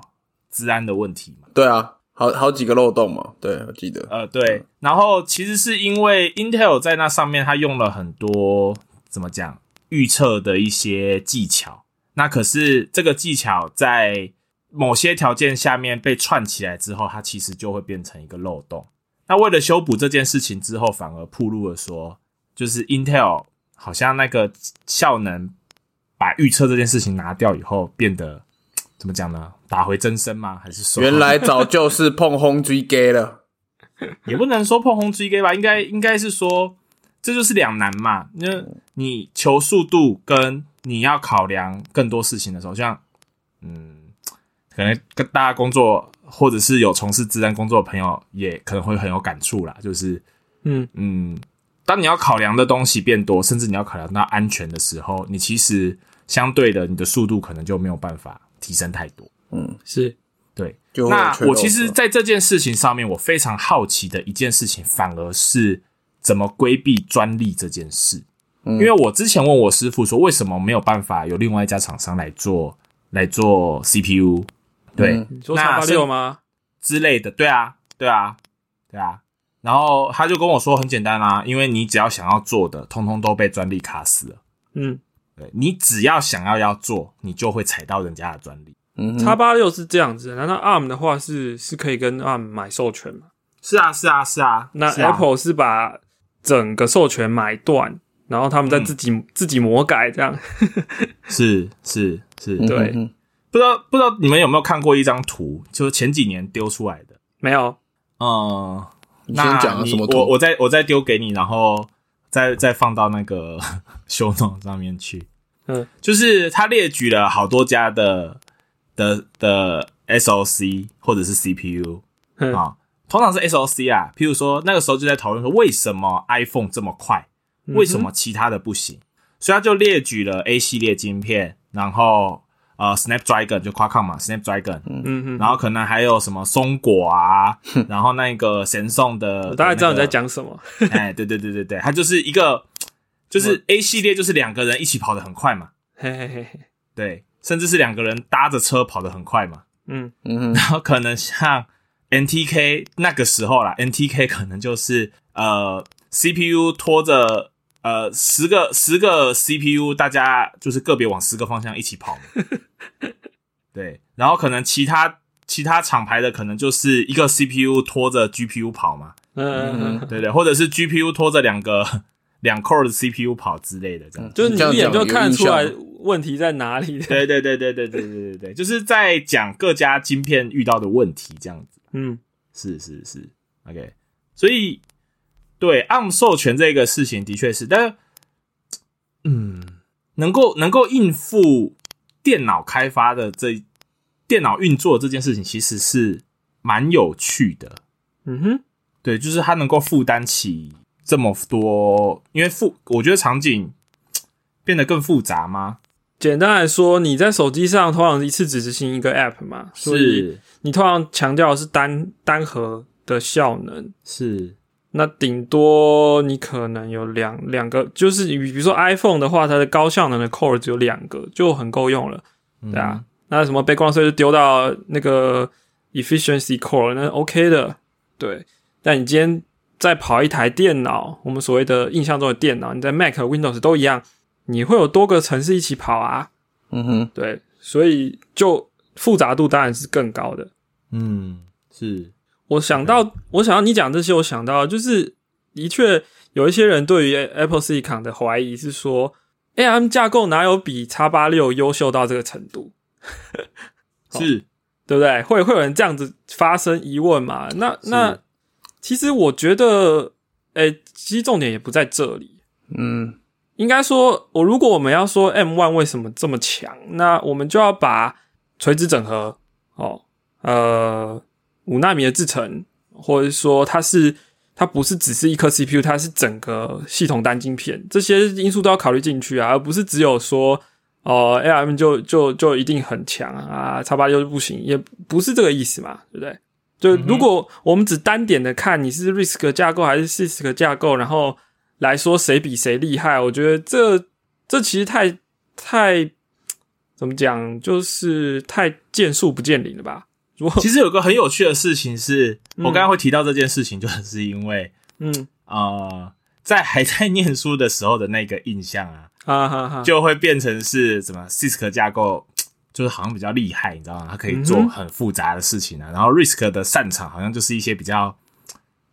C: 治安的问题嘛。
B: 对啊，好好几个漏洞嘛，对我记得，
C: 呃，对，然后其实是因为 Intel 在那上面，它用了很多怎么讲预测的一些技巧。那可是这个技巧在某些条件下面被串起来之后，它其实就会变成一个漏洞。那为了修补这件事情之后，反而暴露了说，就是 Intel 好像那个效能把预测这件事情拿掉以后，变得怎么讲呢？打回真身吗？还是说
B: 原来早就是碰轰追 gay 了，(laughs)
C: 也不能说碰红 GK 吧，应该应该是说这就是两难嘛。那你求速度跟你要考量更多事情的时候，像嗯，可能跟大家工作或者是有从事自然工作的朋友，也可能会很有感触啦。就是
A: 嗯
C: 嗯，当你要考量的东西变多，甚至你要考量到安全的时候，你其实相对的你的速度可能就没有办法提升太多。
B: 嗯，
A: 是
C: 对，那我其实在这件事情上面，我非常好奇的一件事情，反而是怎么规避专利这件事。
B: 嗯
C: 因为我之前问我师傅说，为什么没有办法有另外一家厂商来做来做 CPU？对，
B: 嗯
A: 你说叉八六吗？
C: 之类的，对啊，对啊，对啊。然后他就跟我说很简单啦、因为你只要想要做的，通通都被专利卡死了。
A: 嗯，
C: 对你只要想要要做，你就会踩到人家的专利。
B: 嗯哼
A: 叉八六是这样子的，难道 ARM 的话是是可以跟 ARM 买授权吗？
C: 是啊，是啊，是啊。
A: 那 Apple 是把整个授权买断，然后他们再自己、自己魔改这样。(laughs)
C: 是是是，
B: 嗯
A: 对
B: 哼
C: 不知道不知道你们有没有看过一张图，就是前几年丢出来的。
A: 没有，
C: 嗯，
B: 你先
C: 那你
B: 讲啊什么
C: 我我再我再丢给你，然后再再放到那个 (laughs) 修弄上面去。
A: 嗯，
C: 就是他列举了好多家的的的 SOC 或者是 CPU
A: 嗯
C: 啊，通常是 SOC 啊。譬如说那个时候就在讨论说，为什么 iPhone 这么快，为什么其他的不行？所以他就列举了 A 系列晶片，然后呃 Snapdragon 就 Qualcomm 嘛，Snapdragon，
A: 嗯嗯，
C: 然后可能还有什么松果啊，(laughs) 然后那个神送的，
A: 我大概知道你在讲什么。
C: 那个。哎，对对对对对，它就是一个，就是 A 系列就是两个人一起跑得很快嘛，
A: 嘿嘿嘿嘿，
C: 对，甚至是两个人搭着车跑得很快嘛。
A: 嗯
B: 嗯哼
C: 然后可能像 NTK 那个时候啦，NTK (laughs) 可能就是呃 CPU 拖着呃十个十个 CPU，大家就是个别往十个方向一起跑嘛。(laughs) (laughs) 对，然后可能其他其他厂牌的可能就是一个 CPU 拖着 GPU 跑嘛，
A: 嗯嗯嗯，
C: 对对，或者是 GPU 拖着两个两 core 的 CPU 跑之类的这样。
A: 就是你一眼就看得出来问题在哪里。
C: 对对对对对对对对对，就是在讲各家晶片遇到的问题这样子。
A: 嗯，
C: 是是是，OK，所以对 ARM 授权这个事情的确是，但嗯，能够能够应付电脑开发的这电脑运作这件事情，其实是蛮有趣的。
A: 嗯哼，
C: 对，就是它能够负担起这么多，因为复我觉得场景变得更复杂吗？
A: 简单来说，你在手机上通常一次只执行一个 App 嘛，所以
C: 是
A: 你通常强调的是单单核的效能。
C: 是，
A: 那顶多你可能有两两个，就是你比如说 iPhone 的话，它的高效能的 core 只有两个，就很够用了，对啊。那什么 background 就丢到那个 efficiency core，那 OK 的，对。但你今天再跑一台电脑，我们所谓的印象中的电脑，你在 Mac、Windows 都一样，你会有多个城市一起跑啊，
B: 嗯哼，
A: 对，所以就复杂度当然是更高的。
C: 嗯，是，
A: 我想到，我想到你讲这些，我想到就是的确有一些人对于 Apple Silicon 的怀疑是说，ARM 架构哪有比 x 八六优秀到这个程度，
C: 是，
A: 对不对？会会有人这样子发生疑问嘛？那那其实我觉得，诶、其实重点也不在这里。
B: 嗯
A: 应该说，我如果我们要说 M One 为什么这么强，那我们就要把垂直整合哦，呃，五纳米的制程，或者说它是它不是只是一颗 CPU，它是整个系统单晶片，这些因素都要考虑进去啊，而不是只有说哦、ARM 就就就一定很强啊，叉八六就不行，也不是这个意思嘛，对不对？就如果我们只单点的看你是 RISC 架构还是 CISC 架构，然后来说谁比谁厉害，我觉得这这其实太太怎么讲，就是太见树不见林了吧？如果
C: 其实有个很有趣的事情是，
A: 嗯
C: 我刚刚会提到这件事情，就是因为
A: 嗯
C: 呃，在还在念书的时候的那个印象啊，
A: 哈哈哈，
C: 就会变成是什么 CISC 架构，就是好像比较厉害，你知道吗？它可以做很复杂的事情啊。然后 RISC 的擅长好像就是一些比较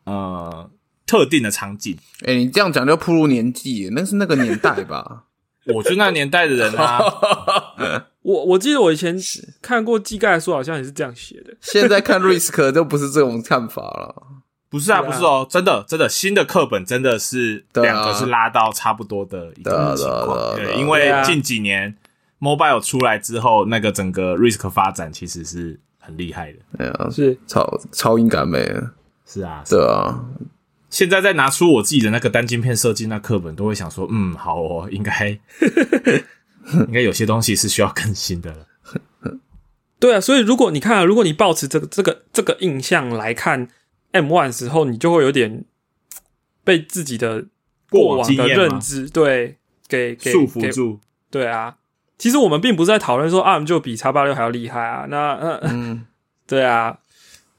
C: 呃特定的场景。
B: 哎、你这样讲就暴露年纪，那是那个年代吧？(laughs)
C: 我就那年代的人啊，(laughs)
A: 我我记得我以前看过技概书，好像也是这样写的。
B: 现在看 risk 就不是这种看法了。(laughs)
C: 不是啊，不是哦，真的真的新的课本真的是两个是拉到差不多的一个情况。对，因为近几年 mobile 出来之后，那个整个 risk 发展其实是很厉害的。
B: 对啊，
A: 是。
B: 超超音感美的，
C: 是啊，
B: 对啊，
C: 现在再拿出我自己的那个单晶片设计那课本，都会想说，嗯，好哦，应该 (laughs) (laughs) (laughs) 应该有些东西是需要更新的了。(laughs)
A: 对啊，所以如果你看、啊，如果你保持这个这个这个印象来看 M One 时候，你就会有点被自己的过往的认知对给给
C: 束缚住。
A: 对啊，其实我们并不是在讨论说 ARM 就比叉八六还要厉害啊。那那、
B: 嗯，(laughs)
A: 对啊，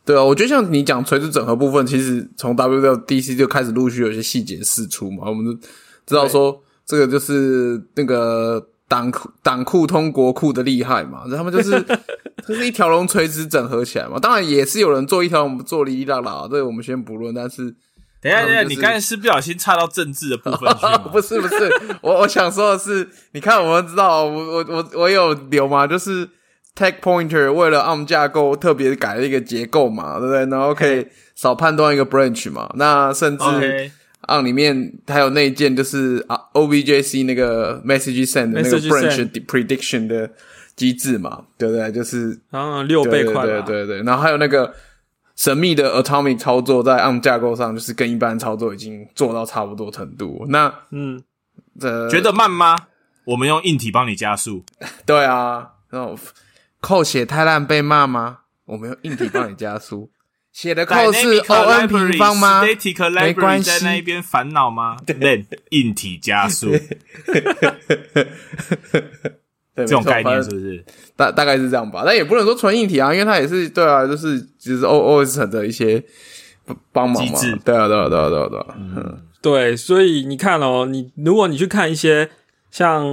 B: 对啊，我觉得像你讲垂直整合部分，其实从 WWDC 就开始陆续有一些细节释出嘛，我们都知道说这个就是那个党库党库通国库的厉害嘛，他们就是 (laughs) 就是一条龙垂直整合起来嘛。当然也是有人做一条龙做哩哩啦啦，这个我们先不论，但是
C: 等一下，等一下，
B: 就是
C: 你刚才是不小心插到政治的部分去吗？(laughs)
B: 不是不是，我我想说的是，你看我们知道，我我我我有留嘛，就是 Tech Pointer 为了 ARM 架构特别改了一个结构嘛，对不对？然后可以少判断一个 branch 嘛，那甚至 ARM 里面还有那一件就是啊 OBJC 那个 message send 的那个 branch
A: send
B: prediction 的机制嘛，对不对？就是
A: 然后六倍快吧，
B: 对对对，然后还有那个神秘的 atomic 操作，在 ARM 架构上就是跟一般操作已经做到差不多程度。那
A: 嗯，
B: 这
C: 觉得慢吗？我们用硬体帮你加速。(laughs)
B: 对啊，然后扣血太烂被骂吗？我们用硬体帮你加速，写的扣是 O N 平方吗没关系
C: 在那一边烦恼吗？(laughs) 练硬体加速 (laughs)
B: 对，
C: 这种概念是不是？
B: 大大概是这样吧，但也不能说纯硬体啊，因为它也是对啊，就是就是 O O S 的一些帮忙嘛
C: 机制。
B: 对啊，对啊，对啊，对啊，对啊。嗯，
A: 对，所以你看哦，你如果你去看一些像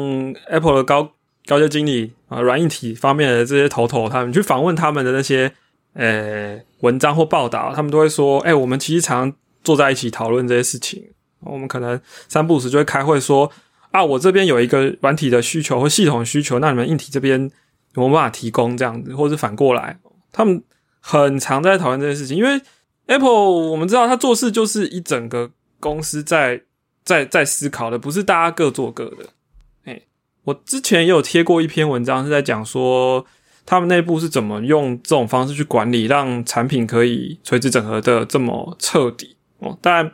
A: Apple 的高高阶经理啊，软硬体方面的这些头头，他们去访问他们的那些呃文章或报道，他们都会说，哎、我们其实常坐在一起讨论这些事情，我们可能三不五时就会开会说，啊，我这边有一个软体的需求或系统需求，那你们硬体这边有没有办法提供这样子，或者是反过来，他们很常在讨论这件事情，因为 Apple 我们知道他做事就是一整个公司在在在思考的，不是大家各做各的。哎、我之前也有贴过一篇文章，是在讲说他们内部是怎么用这种方式去管理，让产品可以垂直整合的这么彻底哦。当然，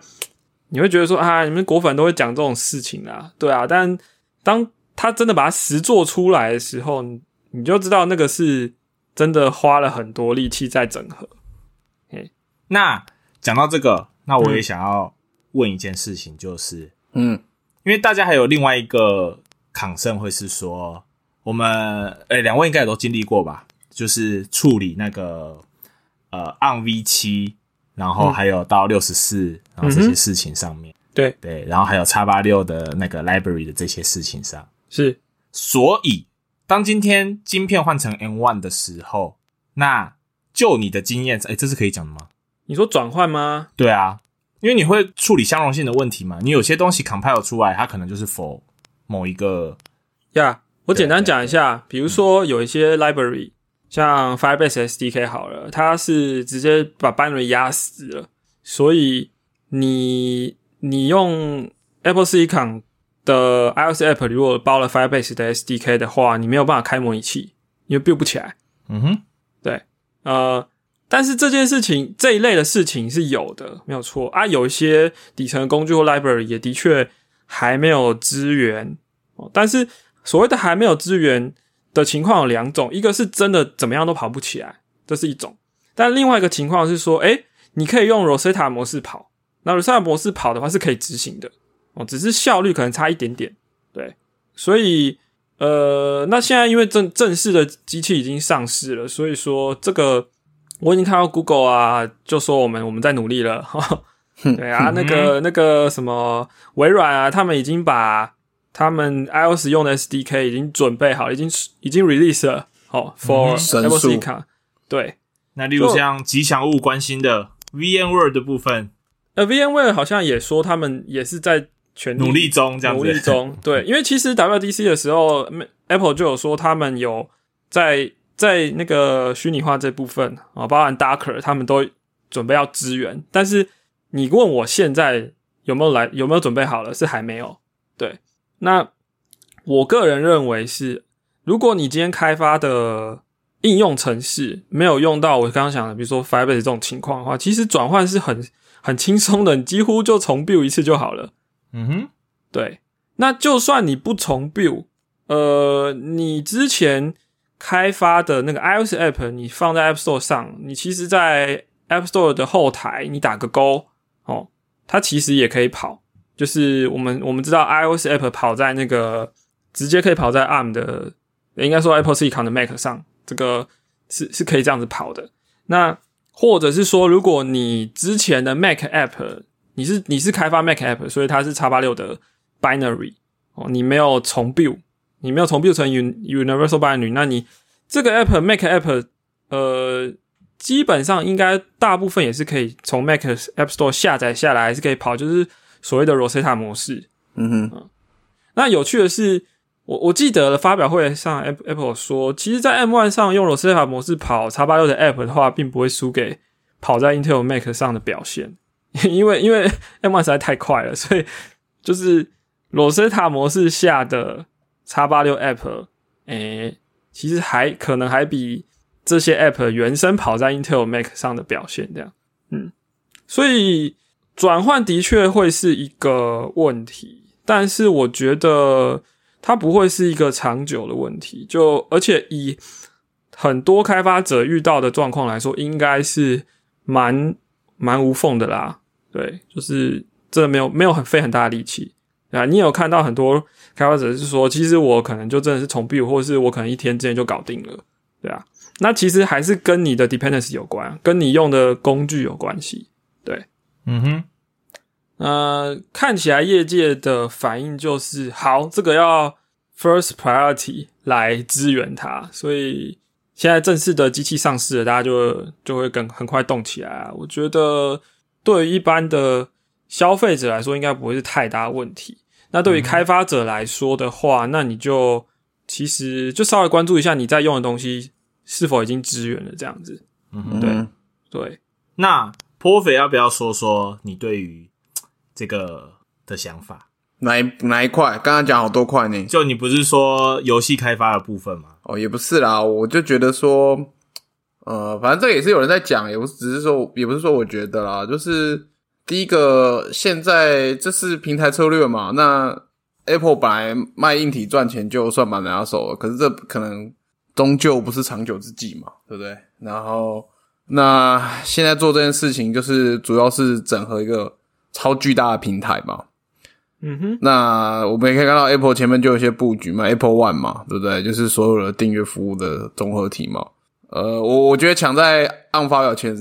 A: 你会觉得说啊，你们果粉都会讲这种事情啊，对啊。但当他真的把它实做出来的时候，你你就知道那个是真的花了很多力气在整合。
C: 那讲到这个，那我也想要问一件事情，就是、
B: 嗯，
C: 因为大家还有另外一个抗胜会是说，我们诶两位应该也都经历过吧？就是处理那个呃 on V 七，然后还有到六十四，然后这些事情上面，
A: 对，
C: 对，然后还有叉八六的那个 library 的这些事情上，
A: 是
C: 所以当今天晶片换成 N one 的时候，那就你的经验，诶，这是可以讲的吗？
A: 你说转换吗？
C: 对啊，因为你会处理相容性的问题嘛，你有些东西 compile 出来，它可能就是 for 某一个，
A: 呀、我简单讲一下，比如说有一些 library，像 Firebase SDK 好了，它是直接把 binary 压死了，所以你你用 Apple Silicon 的 iOS app 如果包了 Firebase 的 SDK 的话，你没有办法开模拟器，因为 build 不起来。
C: 嗯哼，
A: 对，呃，但是这件事情这一类的事情是有的，没有错啊。有一些底层工具或 library 也的确还没有支援哦。但是所谓的还没有资源的情况有两种，一个是真的怎么样都跑不起来，这是一种；但另外一个情况是说，诶，你可以用 Rosetta 模式跑，那 Rosetta 模式跑的话是可以执行的哦，只是效率可能差一点点。对，所以呃，那现在因为正正式的机器已经上市了，所以说这个我已经看到 Google 啊，就说我们我们在努力了。对啊，那个那个什么微软啊，他们已经把他们 iOS 用的 SDK 已经准备好，已经已经 release 了。好、f o r
B: 神
A: Apple Silicon。对，
C: 那例如像吉祥物关心的 VMware 的部分，
A: 呃，VMware 好像也说他们也是在全力
C: 努力中这样子，
A: 努力中。对，(laughs) 因为其实 WDC 的时候，Apple 就有说他们有在在那个虚拟化这部分啊，包含 Docker，他们都准备要支援。但是你问我现在有没有来，有没有准备好了，是还没有。对，那我个人认为是，如果你今天开发的应用程式没有用到我刚刚讲的，比如说 Firebase 这种情况的话，其实转换是很很轻松的，你几乎就重 build 一次就好了。
C: 嗯哼，
A: 对，那就算你不重 build，呃，你之前开发的那个 iOS app，你放在 App Store 上，你其实，在 App Store 的后台，你打个勾哦，它其实也可以跑。就是我们我们知道 iOS app 跑在那个直接可以跑在 ARM 的，应该说 Apple Silicon 的 Mac 上，这个是是可以这样子跑的。那或者是说，如果你之前的 Mac app 你是你是开发 Mac app，所以它是 x 八六的 binary 哦，你没有重 build，你没有重 build 成 un universal binary，那你这个 app Mac app 呃，基本上应该大部分也是可以从 Mac App Store 下载下来，还是可以跑，就是所谓的 Rosetta 模式。
B: 嗯哼，
A: 那有趣的是，我我记得发表会上 Apple 说，其实，在 M1 上用 Rosetta 模式跑 x 八六的 App 的话，并不会输给跑在 Intel Mac 上的表现。(laughs) 因为因为 M1 实在太快了，所以就是 Rosetta 模式下的 x 八六 App，诶、其实还可能还比这些 App 原生跑在 Intel Mac 上的表现这样，嗯，所以转换的确会是一个问题，但是我觉得它不会是一个长久的问题，就而且以很多开发者遇到的状况来说，应该是蛮蛮无缝的啦。对，就是真的没有没有很费很大的力气啊。你有看到很多开发者是说，其实我可能就真的是从 B 五或是我可能一天之内就搞定了，对啊。那其实还是跟你的 dependence 有关，跟你用的工具有关系。对，
C: 嗯哼，
A: 呃，看起来业界的反应就是好，这个要 first priority 来支援它，所以现在正式的机器上市了，大家就就会更很快动起来啊。我觉得对于一般的消费者来说，应该不会是太大问题。那对于开发者来说的话，那你就其实就稍微关注一下你在用的东西是否已经支援了，这样子。
C: 嗯哼，
A: 对
B: 嗯
A: 对，
C: 那颇肥要不要说说你对于这个的想法？
B: 哪一哪一块？刚刚讲好多块呢。
C: 就你不是说游戏开发的部分吗？
B: 哦，也不是啦，我就觉得说，呃，反正这个也是有人在讲，也不只是说，也不是说我觉得啦，就是第一个，现在这是平台策略嘛，那 Apple 本来卖硬体赚钱就算蛮拿手了，可是这可能终究不是长久之计嘛，对不对？然后那现在做这件事情，就是主要是整合一个超巨大的平台嘛，
A: 嗯哼，
B: 那我们也可以看到 Apple 前面就有一些布局嘛，Apple One 嘛，对不对？就是所有的订阅服务的综合体嘛。呃，我我觉得抢在 on 发表前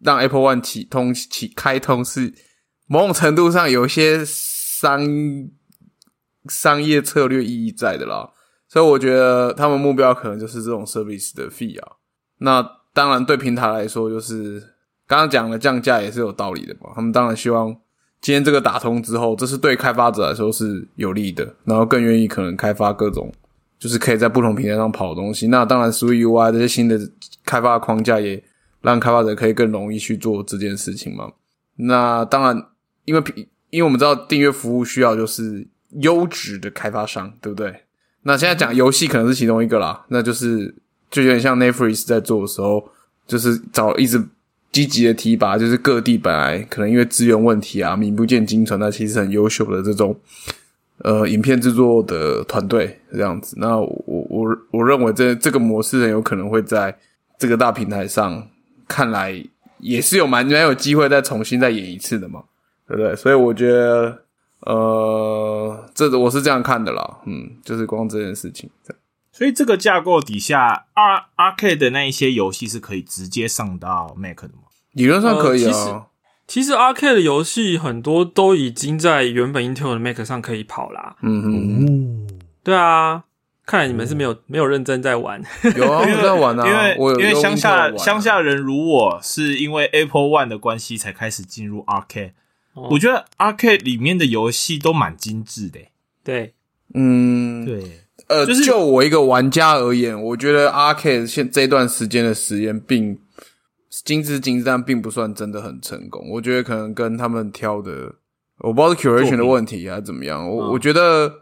B: 让 Apple One 启通启开通是某种程度上有一些商商业策略意义在的啦。所以我觉得他们目标可能就是这种 service 的 fee 啊。那当然对平台来说，就是刚刚讲的降价也是有道理的嘛。他们当然希望今天这个打通之后，这是对开发者来说是有利的，然后更愿意可能开发各种就是可以在不同平台上跑的东西。那当然，Swift UI 这些新的开发框架也让开发者可以更容易去做这件事情嘛。那当然，因为因为我们知道订阅服务需要就是优质的开发商，对不对？那现在讲游戏可能是其中一个啦，那就是就有点像 n e f r i s 在做的时候，就是找一直积极的提拔，就是各地本来可能因为资源问题啊，名不见经传，那其实很优秀的这种呃影片制作的团队这样子。那我我我认为这这个模式很有可能会在这个大平台上，看来也是有蛮蛮有机会再重新再演一次的嘛，对不对？所以我觉得。呃，这我是这样看的啦，嗯，就是光这件事情。
C: 所以这个架构底下，R R K 的那一些游戏是可以直接上到 Mac 的吗？
B: 理论上可以啊。
A: 呃其实 R K 的游戏很多都已经在原本 Intel 的 Mac 上可以跑啦。
B: 嗯哼，
A: 对啊，看来你们是没有没有认真在玩。(laughs)
B: 有啊，我在玩啊，
C: 因为
B: 我
C: 因为乡下乡下人如我是因为 Apple One 的关系才开始进入 R K。
A: 哦
C: 我觉得 R K 里面的游戏都蛮精致的、
A: 对，
B: 嗯，
C: 对，
B: 呃，
C: 就是
B: 就我一个玩家而言，我觉得 Arcade 现这段时间的实验并精致精致，但并不算真的很成功。我觉得可能跟他们挑的，我不知道是 curation 的问题还是怎么样。我、
C: 嗯
B: 我觉得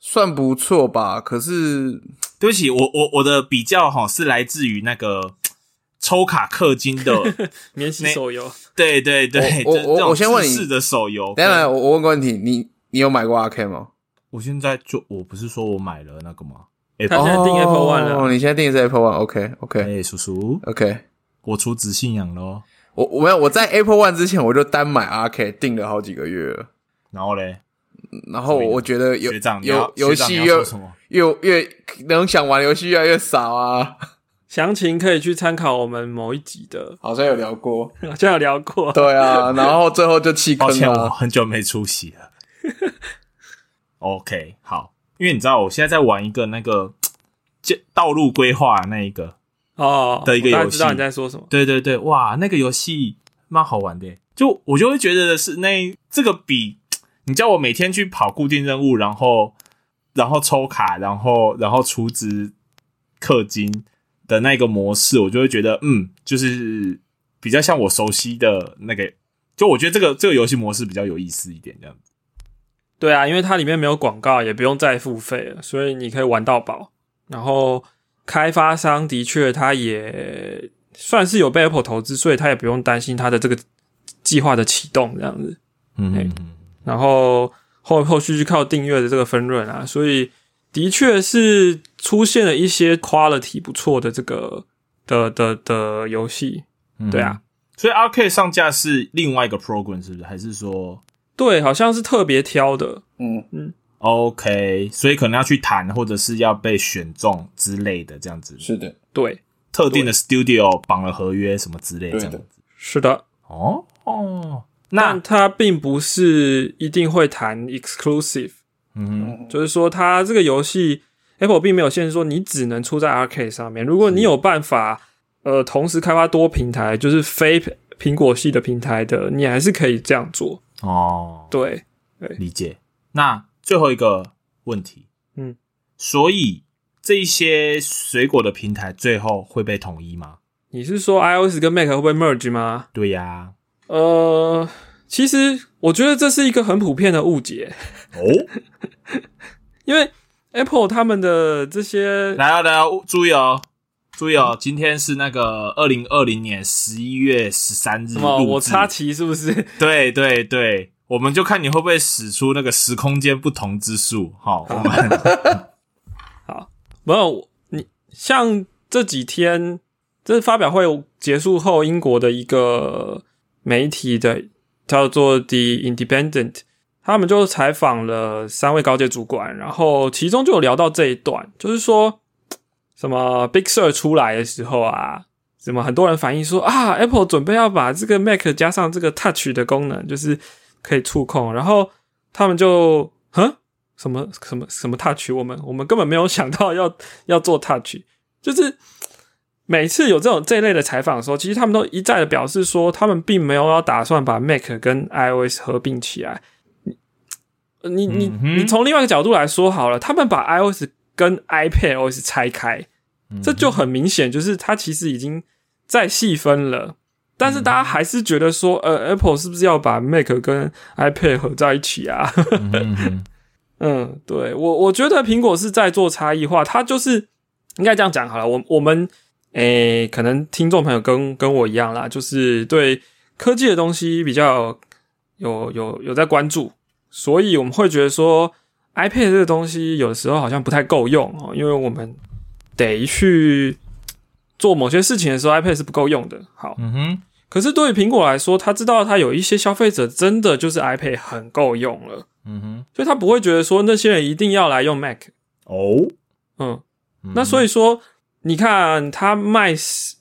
B: 算不错吧，可是
C: 对不起，我我我的比较哈是来自于那个抽卡氪金的，(laughs)
A: 免洗手游。
C: 对对对，
B: 我我我先问你
C: 是的手游。
B: 等一下我我问个问题，你你有买过 Arcade 吗？
C: 我现在就我不是说我买了那个吗？
A: 他现在订 Apple One 了
B: 哦，你现在订的是 Apple One，OK
C: 哎、
B: OK
C: 叔叔
B: ，OK。
C: 我出直信仰喽。
B: 我我没有我在 Apple One 之前我就单买 Arcade 订了好几个月了，
C: 然后嘞，
B: 然后我觉得有有游戏越
C: 什么？
B: 越越能想玩游戏越来越少啊，
A: 详情可以去参考我们某一集的，(laughs)
B: 好像有聊过，
A: 好像有聊过。
B: 对啊，然后最后就弃坑
C: 抱歉，我
B: 了。
C: 很久没出席了。OK，好，因为你知道我现在在玩一个那个 (tsk) 这道路规划那一个，
A: 哦，
C: 的一个游戏
A: 我知道你在说什么。
C: 对对对，哇，那个游戏蛮好玩的。就我就会觉得是那这个比 (tsk) 你叫我每天去跑固定任务，然后然后抽卡，然后然后储值氪金的那个模式，我就会觉得嗯，就是比较像我熟悉的那个。就我觉得这个这个游戏模式比较有意思一点，这样子。
A: 对啊，因为它里面没有广告，也不用再付费了，所以你可以玩到饱。然后开发商的确，他也算是有被 Apple 投资，所以他也不用担心他的这个计划的启动这样子。
C: 嗯
A: 然后后后续去靠订阅的这个分润啊，所以的确是出现了一些 quality 不错的这个的的的游戏。
C: 嗯
A: 对啊，
C: 所以 R K 上架是另外一个 program 是不是？还是说
A: 对，好像是特别挑的。
B: 嗯嗯
C: ，OK？所以可能要去谈，或者是要被选中之类的，这样子。
B: 是的，
A: 对，
C: 特定的 studio 绑了合约什么之类，这样子。
A: 是的。
C: 哦哦，那
A: 但它并不是一定会谈 exclusive，
C: 嗯
A: 就是说它这个游戏 Apple 并没有限制说你只能出在 Arcade 上面。如果你有办法，呃，同时开发多平台，就是非苹果系的平台的，你还是可以这样做。
C: 哦，
A: 对，
C: 理解。那最后一个问题，
A: 嗯，
C: 所以这一些水果的平台最后会被统一吗？
A: 你是说 iOS 跟 Mac 会不会 merge 吗？
C: 对呀、
A: 呃，其实我觉得这是一个很普遍的误解，
C: 哦，(laughs)
A: 因为 Apple 他们的这些
C: 来哦来哦，注意哦，注意哦，今天是那个二零二零年十一月十三日
A: 什么我插旗是不是？(laughs)
C: 对对对，我们就看你会不会使出那个时空间不同之术。好，我们 (laughs) 好
A: 没有，你像这几天，这是发表会结束后，英国的一个媒体的叫做 The Independent，他们就采访了三位高阶主管，然后其中就有聊到这一段，就是说什么 Big Sur 出来的时候啊，什么很多人反映说啊，Apple 准备要把这个 Mac 加上这个 Touch 的功能，就是可以触控，然后他们就哼。什么？什么？什么 touch，我们我们根本没有想到要 (laughs) 要做 touch，就是每次有这种这一类的采访的时候，其实他们都一再的表示说，他们并没有要打算把 Mac 跟 iOS 合并起来。你你你从另外一个角度来说好了，他们把 iOS 跟 iPadOS 拆开，这就很明显，就是它其实已经在细分了。但是大家还是觉得说，呃，Apple 是不是要把 Mac 跟 iPad 合在一起啊？
C: 嗯，(laughs)
A: 对我我觉得苹果是在做差异化，它就是应该这样讲好了。我我们诶、可能听众朋友跟跟我一样啦，就是对科技的东西比较有有有在关注，所以我们会觉得说 iPad 这个东西有时候好像不太够用哦，因为我们得去做某些事情的时候，iPad 是不够用的。好，
C: 嗯哼，
A: 可是对于苹果来说，他知道他有一些消费者真的就是 iPad 很够用了。
C: 嗯哼，
A: 所以他不会觉得说那些人一定要来用 Mac，
C: 哦，
A: 嗯，那所以说你看他卖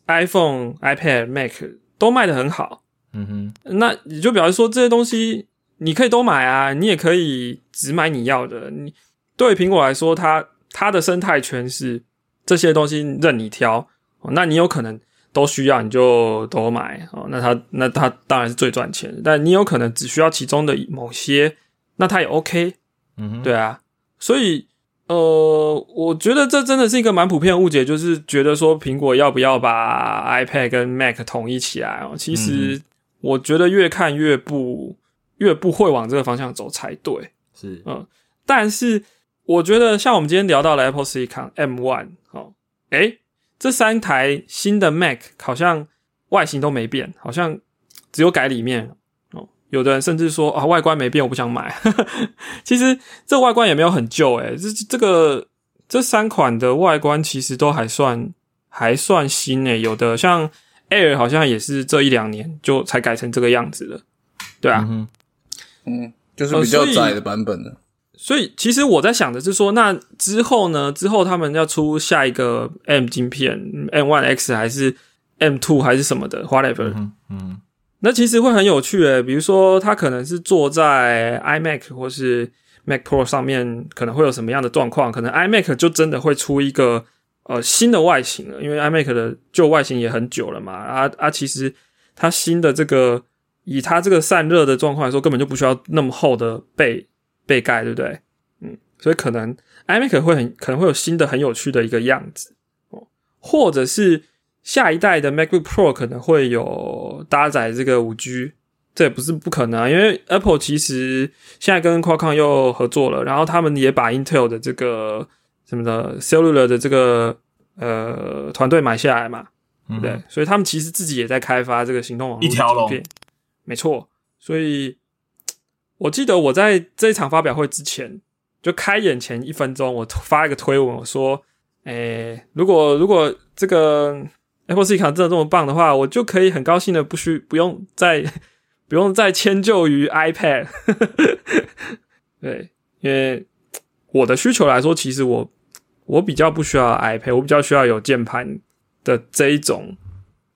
A: iPhone、iPad、Mac 都卖的很好，
C: 嗯哼，
A: 那你就表示说这些东西你可以都买啊，你也可以只买你要的。你对于苹果来说，它它的生态圈是这些东西任你挑，哦那你有可能都需要你就都买哦，那它那它当然是最赚钱的，但你有可能只需要其中的某些，那它也 OK，
C: 嗯，
A: 对啊，所以呃，我觉得这真的是一个蛮普遍的误解，就是觉得说苹果要不要把 iPad 跟 Mac 统一起来哦？其实我觉得越看越不越不会往这个方向走才对。
C: 是，嗯
A: 但是我觉得像我们今天聊到了 Apple Silicon M One 哦，诶，这三台新的 Mac 好像外形都没变，好像只有改里面哦。有的人甚至说啊，外观没变，我不想买。(laughs) 其实这外观也没有很旧诶，这这个这三款的外观其实都还算还算新诶，有的像 Air 好像也是这一两年就才改成这个样子了，对啊。
C: 嗯哼，
B: 嗯，就是比较窄的版本的。
A: 所以其实我在想的是说，那之后呢？之后他们要出下一个 M 晶片，M One X 还是 M Two 还是什么的，whatever、
C: 嗯嗯
A: 那其实会很有趣诶。比如说，它可能是坐在 iMac 或是 Mac Pro 上面，可能会有什么样的状况？可能 iMac 就真的会出一个呃新的外形了，因为 iMac 的旧外形也很久了嘛。啊啊，其实它新的这个以它这个散热的状况来说，根本就不需要那么厚的背背盖，对不对？嗯，所以可能 iMac 会很可能会有新的很有趣的一个样子哦，或者是下一代的 MacBook Pro 可能会有搭载这个五 G，这也不是不可能啊，因为 Apple 其实现在跟 Qualcomm 又合作了，然后他们也把 Intel 的这个什么的 Cellular 的这个呃团队买下来嘛，对？所以他们其实自己也在开发这个行动网络
C: 一条龙
A: 没错。所以我记得我在这一场发表会之前，就开演前一分钟，我发一个推文，我说：“诶、如果如果这个 Apple Silicon 真的这么棒的话，我就可以很高兴的不需不用再不用再迁就于 iPad。(laughs) 对，因为我的需求来说，其实我我比较不需要 iPad，我比较需要有键盘的这一种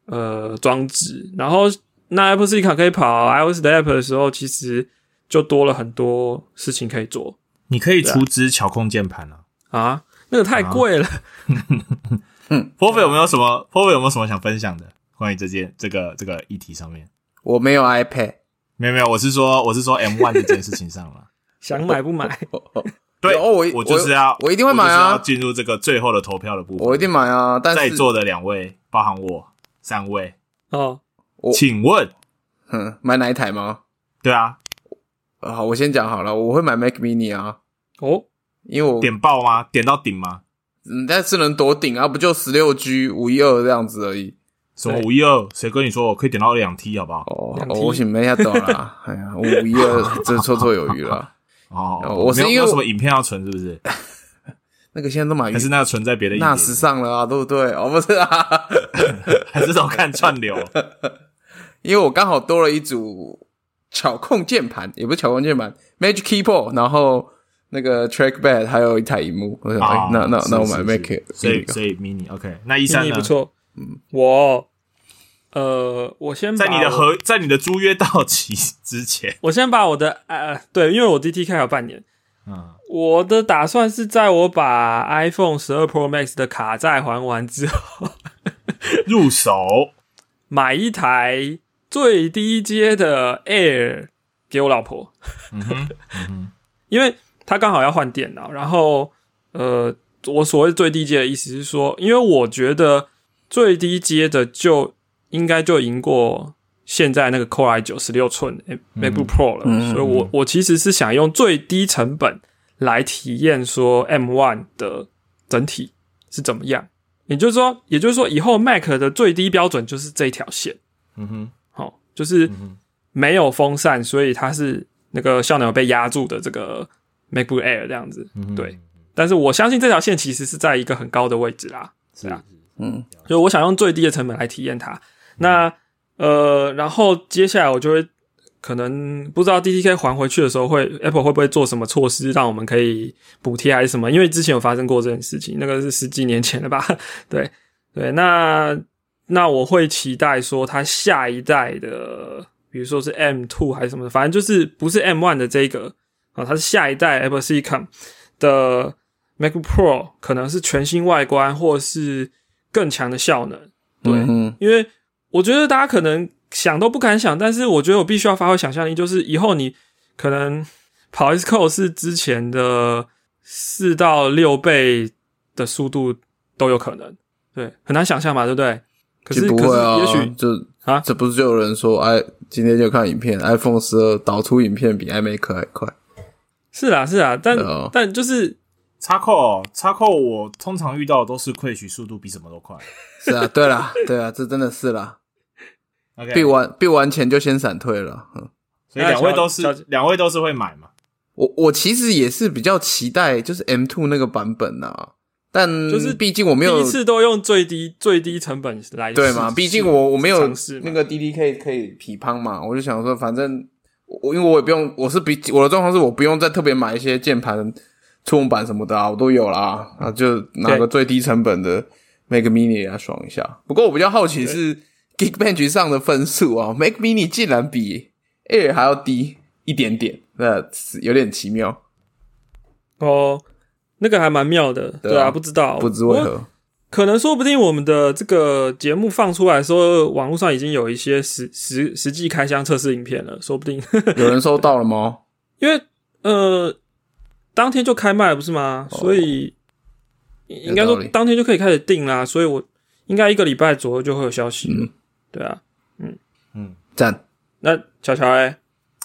A: 呃装置。然后那 Apple Silicon 可以跑 iOS 的 App 的时候，其实就多了很多事情可以做
C: 你可以出资巧控键盘啊。
A: 啊。那个太贵了
C: ，Pofi 有没有什么？波菲有没有什么想分享的关于这件这个这个议题上面？
B: 我没有 iPad，
C: 没有没有，我是说我是说 M One 这件事情上了。(laughs)
A: 想买不买？
C: 对，
B: 哦我
C: 我就是要
B: 我一定会买啊
C: 我就是要进入这个最后的投票的部分。
B: 我一定买啊。但是，
C: 在座的两位，包含我三位，
A: 哦，
B: 我
C: 请问，
B: 嗯，(laughs) 买哪一台吗？
C: 对啊，
B: 呃好，我先讲好了，我会买 Mac Mini 啊，
A: 哦，
B: 因为我
C: 点爆吗？点到顶吗？
B: 嗯，但是能多顶啊，不就十六 G 五一二这样子而已。
C: 什么五一二？谁跟你说我可以点到两 T 好不好？
B: 哦我想没下到啦，(laughs) 哎呀，五一二 (laughs) 这绰绰有余了。
C: 哦，
B: 哦我是
C: 没有
B: 因为
C: 有什么影片要存，是不是？
B: 那个现在都买
C: 还是那个存在别的硬碟
B: 纳时尚了啊，对不对？哦，不是啊，
C: 还是都看串流？
B: 因为我刚好多了一组巧控键盘，也不是巧控键盘，Magic Keyboard，然后那个 Trackpad，还有一台荧幕。我想，哎
C: 啊，
B: 那那那我买 Mac，
C: 所以所以 mini OK。那一三呢
A: 你不？错。嗯，我呃，我先我
C: 在你的合，在你的租约到期之前，(laughs)
A: 我先把我的呃，对，因为我 DT 开了半年，
C: 嗯，
A: 我的打算是在我把 iPhone 十二 Pro Max 的卡债还完之后，(laughs)
C: 入手
A: 买一台最低阶的 Air 给我老婆，
C: 嗯哼，嗯，(laughs)
A: 因为她刚好要换电脑，然后呃，我所谓最低阶的意思是说，因为我觉得最低阶的就应该就赢过现在那个 Core i 九十六寸 MacBook Pro 了，
B: 嗯
A: 所以我我其实是想用最低成本来体验说 M One 的整体是怎么样。也就是说，也就是说，以后 Mac 的最低标准就是这一条线，
C: 嗯哼，
A: 好、就是没有风扇，所以它是那个效能有被压住的这个 MacBook Air 这样子。对，但是我相信这条线其实是在一个很高的位置啦，是啊，
B: 嗯，
A: 所以我想用最低的成本来体验它。那呃，然后接下来我就会可能不知道 DTK 还回去的时候会 Apple 会不会做什么措施让我们可以补贴还是什么？因为之前有发生过这件事情，那个是十几年前了吧？(laughs) 对对，那那我会期待说它下一代的，比如说是 M two 还是什么的，反正就是不是 M one 的这个啊，它是下一代 Apple Silicon 的 MacBook Pro，可能是全新外观或是更强的效能。对，
B: 嗯
A: 因为我觉得大家可能想都不敢想，但是我觉得我必须要发挥想象力，就是以后你可能跑 S Code 是之前的四到六倍的速度都有可能，对，很难想象嘛，对不对？可是
B: 就不会啊，
A: 也许
B: 就
A: 啊
B: 这不是就有人说，哎，今天就看影片，iPhone 十二导出影片比 iMac 还快。
A: 是啦是啦，但、但就是
C: 插扣插扣，我通常遇到的都是馈取速度比什么都快。
B: 是啊，(laughs) 对啦，对啊，这真的是啦
C: ，OK，
B: 必完必完前就先闪退了。嗯，
C: 所以两位都是两位都是会买嘛？
B: 我我其实也是比较期待就是 M two 那个版本呐、但
A: 就是
B: 毕竟我没有
A: 第一次都用最低最低成本来
B: 对嘛，毕竟我我没有那个 DDK 可以匹乓嘛，我就想说，反正我因为我也不用，我是比我的状况是我不用再特别买一些键盘、触控板什么的啊，我都有啦，啊，就拿个最低成本的 Make Mini 来爽一下。不过我比较好奇是 Geekbench 上的分数啊，Make Mini 竟然比 Air 还要低一点点，那是有点奇妙，
A: 哦，那个还蛮妙的，
B: 对啊
A: 不知道。
B: 不知为何。
A: 可能说不定我们的这个节目放出来的时候，网络上已经有一些实实实际开箱测试影片了，说不定，(laughs)
B: 有人收到了吗？
A: 因为呃，当天就开卖了不是吗？
B: 哦。
A: 所以应该说当天就可以开始订啦，所以我应该一个礼拜左右就会有消息。
B: 嗯。
A: 对啊，
C: 嗯。
B: 嗯，赞，
A: 那乔乔哎，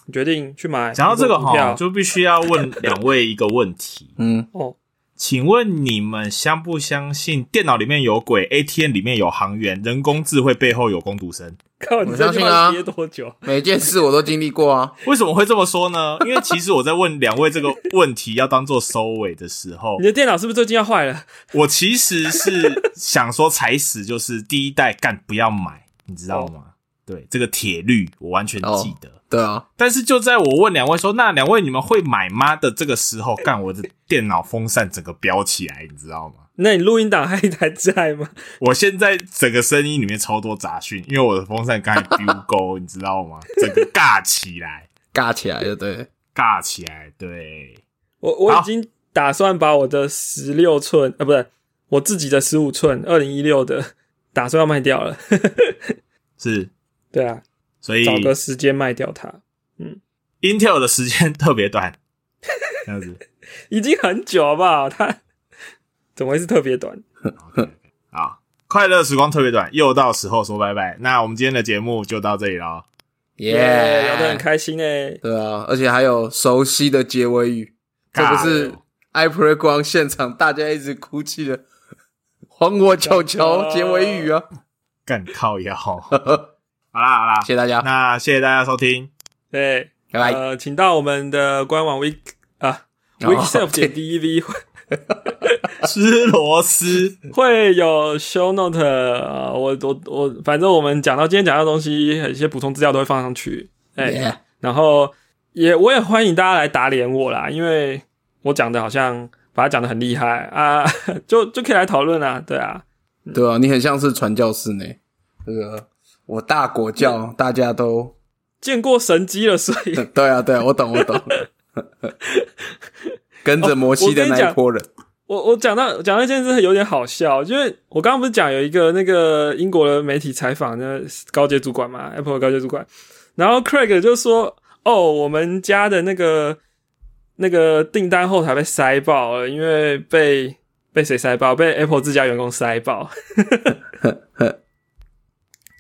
A: 你决定去买
C: 讲到这个
A: 票。
C: 哈，就必须要问两位一个问题，
B: 嗯，
A: 哦，
C: 请问你们相不相信电脑里面有鬼，ATM 里面有行员，人工智慧背后有工读生？
A: 靠，你
B: 相信啊
A: 话憋多久？
B: 每件事我都经历过啊。
C: 为什么会这么说呢？(laughs) 因为其实我在问两位这个问题要当做收尾的时候
A: 你，的电脑是不是最近要坏了？
C: 我其实是想说踩死就是第一代干不要买，你知道吗？对，这个铁律我完全记得。
B: 对啊，
C: 但是就在我问两位说，那两位你们会买吗的这个时候，干我的电脑风扇整个飙起来，你知道吗？
A: 那你录音档还 (laughs) 还在吗？
C: 我现在整个声音里面超多杂讯，因为我的风扇刚才丢钩，(laughs) 你知道吗？整个尬起来，(laughs)
B: 尬起来就对。
C: 尬起来，对。
A: 我我已经打算把我的十六寸啊，不是我自己的十五寸二零一六的，打算要卖掉了。
C: 是，
A: 对啊，
C: 所以
A: 找个时间卖掉它。
C: Intel 的时间特别短，(laughs) 这样子
A: 已经很久好不好？它 (laughs) 怎么会是特别短？
C: 啊。快乐时光特别短，又到时候说拜拜。那我们今天的节目就到这里了。
B: 耶、
A: 聊得很开心诶、
B: 对啊，而且还有熟悉的结尾语，这不是 iPlay 光现场大家一直哭泣的“还我球球”结尾语啊！
C: 干靠腰。好 (laughs) 啦好啦，
B: 谢谢大家，
C: 那谢谢大家收听。
A: 对，
B: 拜拜。
A: 呃，请到我们的官网 week 啊
B: 哦
A: weekself 点 dev 会 (laughs)
C: 吃螺丝，
A: 会有 show note 啊、我我我，反正我们讲到今天讲到的东西，一些补充资料都会放上去。哎、
B: Yeah
A: 然后也我也欢迎大家来打脸我啦，因为我讲的好像把它讲的很厉害。啊，(laughs) 就就可以来讨论啊，对啊，
B: 对啊，你很像是传教士呢。这个我大国教，大家都
A: 见过神机了，所以 (laughs)
B: 对啊，对啊，我懂，我懂。(laughs) 跟着摩西的那一波人，
A: 我我讲到讲到一件事有点好笑，因为我刚刚不是讲有一个那个英国的媒体采访那高阶主管嘛，Apple 的高阶主管，然后 Craig 就说：“哦，我们家的那个那个订单后台被塞爆了，因为被被谁塞爆？被 Apple 自家员工塞爆。(laughs) ”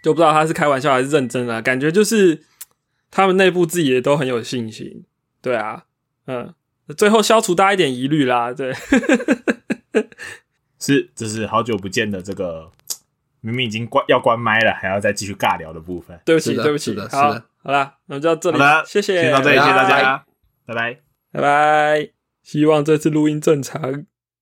A: 就不知道他是开玩笑还是认真啊，感觉就是他们内部自己也都很有信心。对啊，嗯。最后消除大家一点疑虑啦，对，
C: 是这是好久不见的这个，明明已经关要关麦了，还要再继续尬聊的部分。
A: 对不起，对不起好，好啦，那么就到这里谢谢，
C: 先到这里，谢谢大家，拜拜。
A: 拜拜，希望这次录音正常。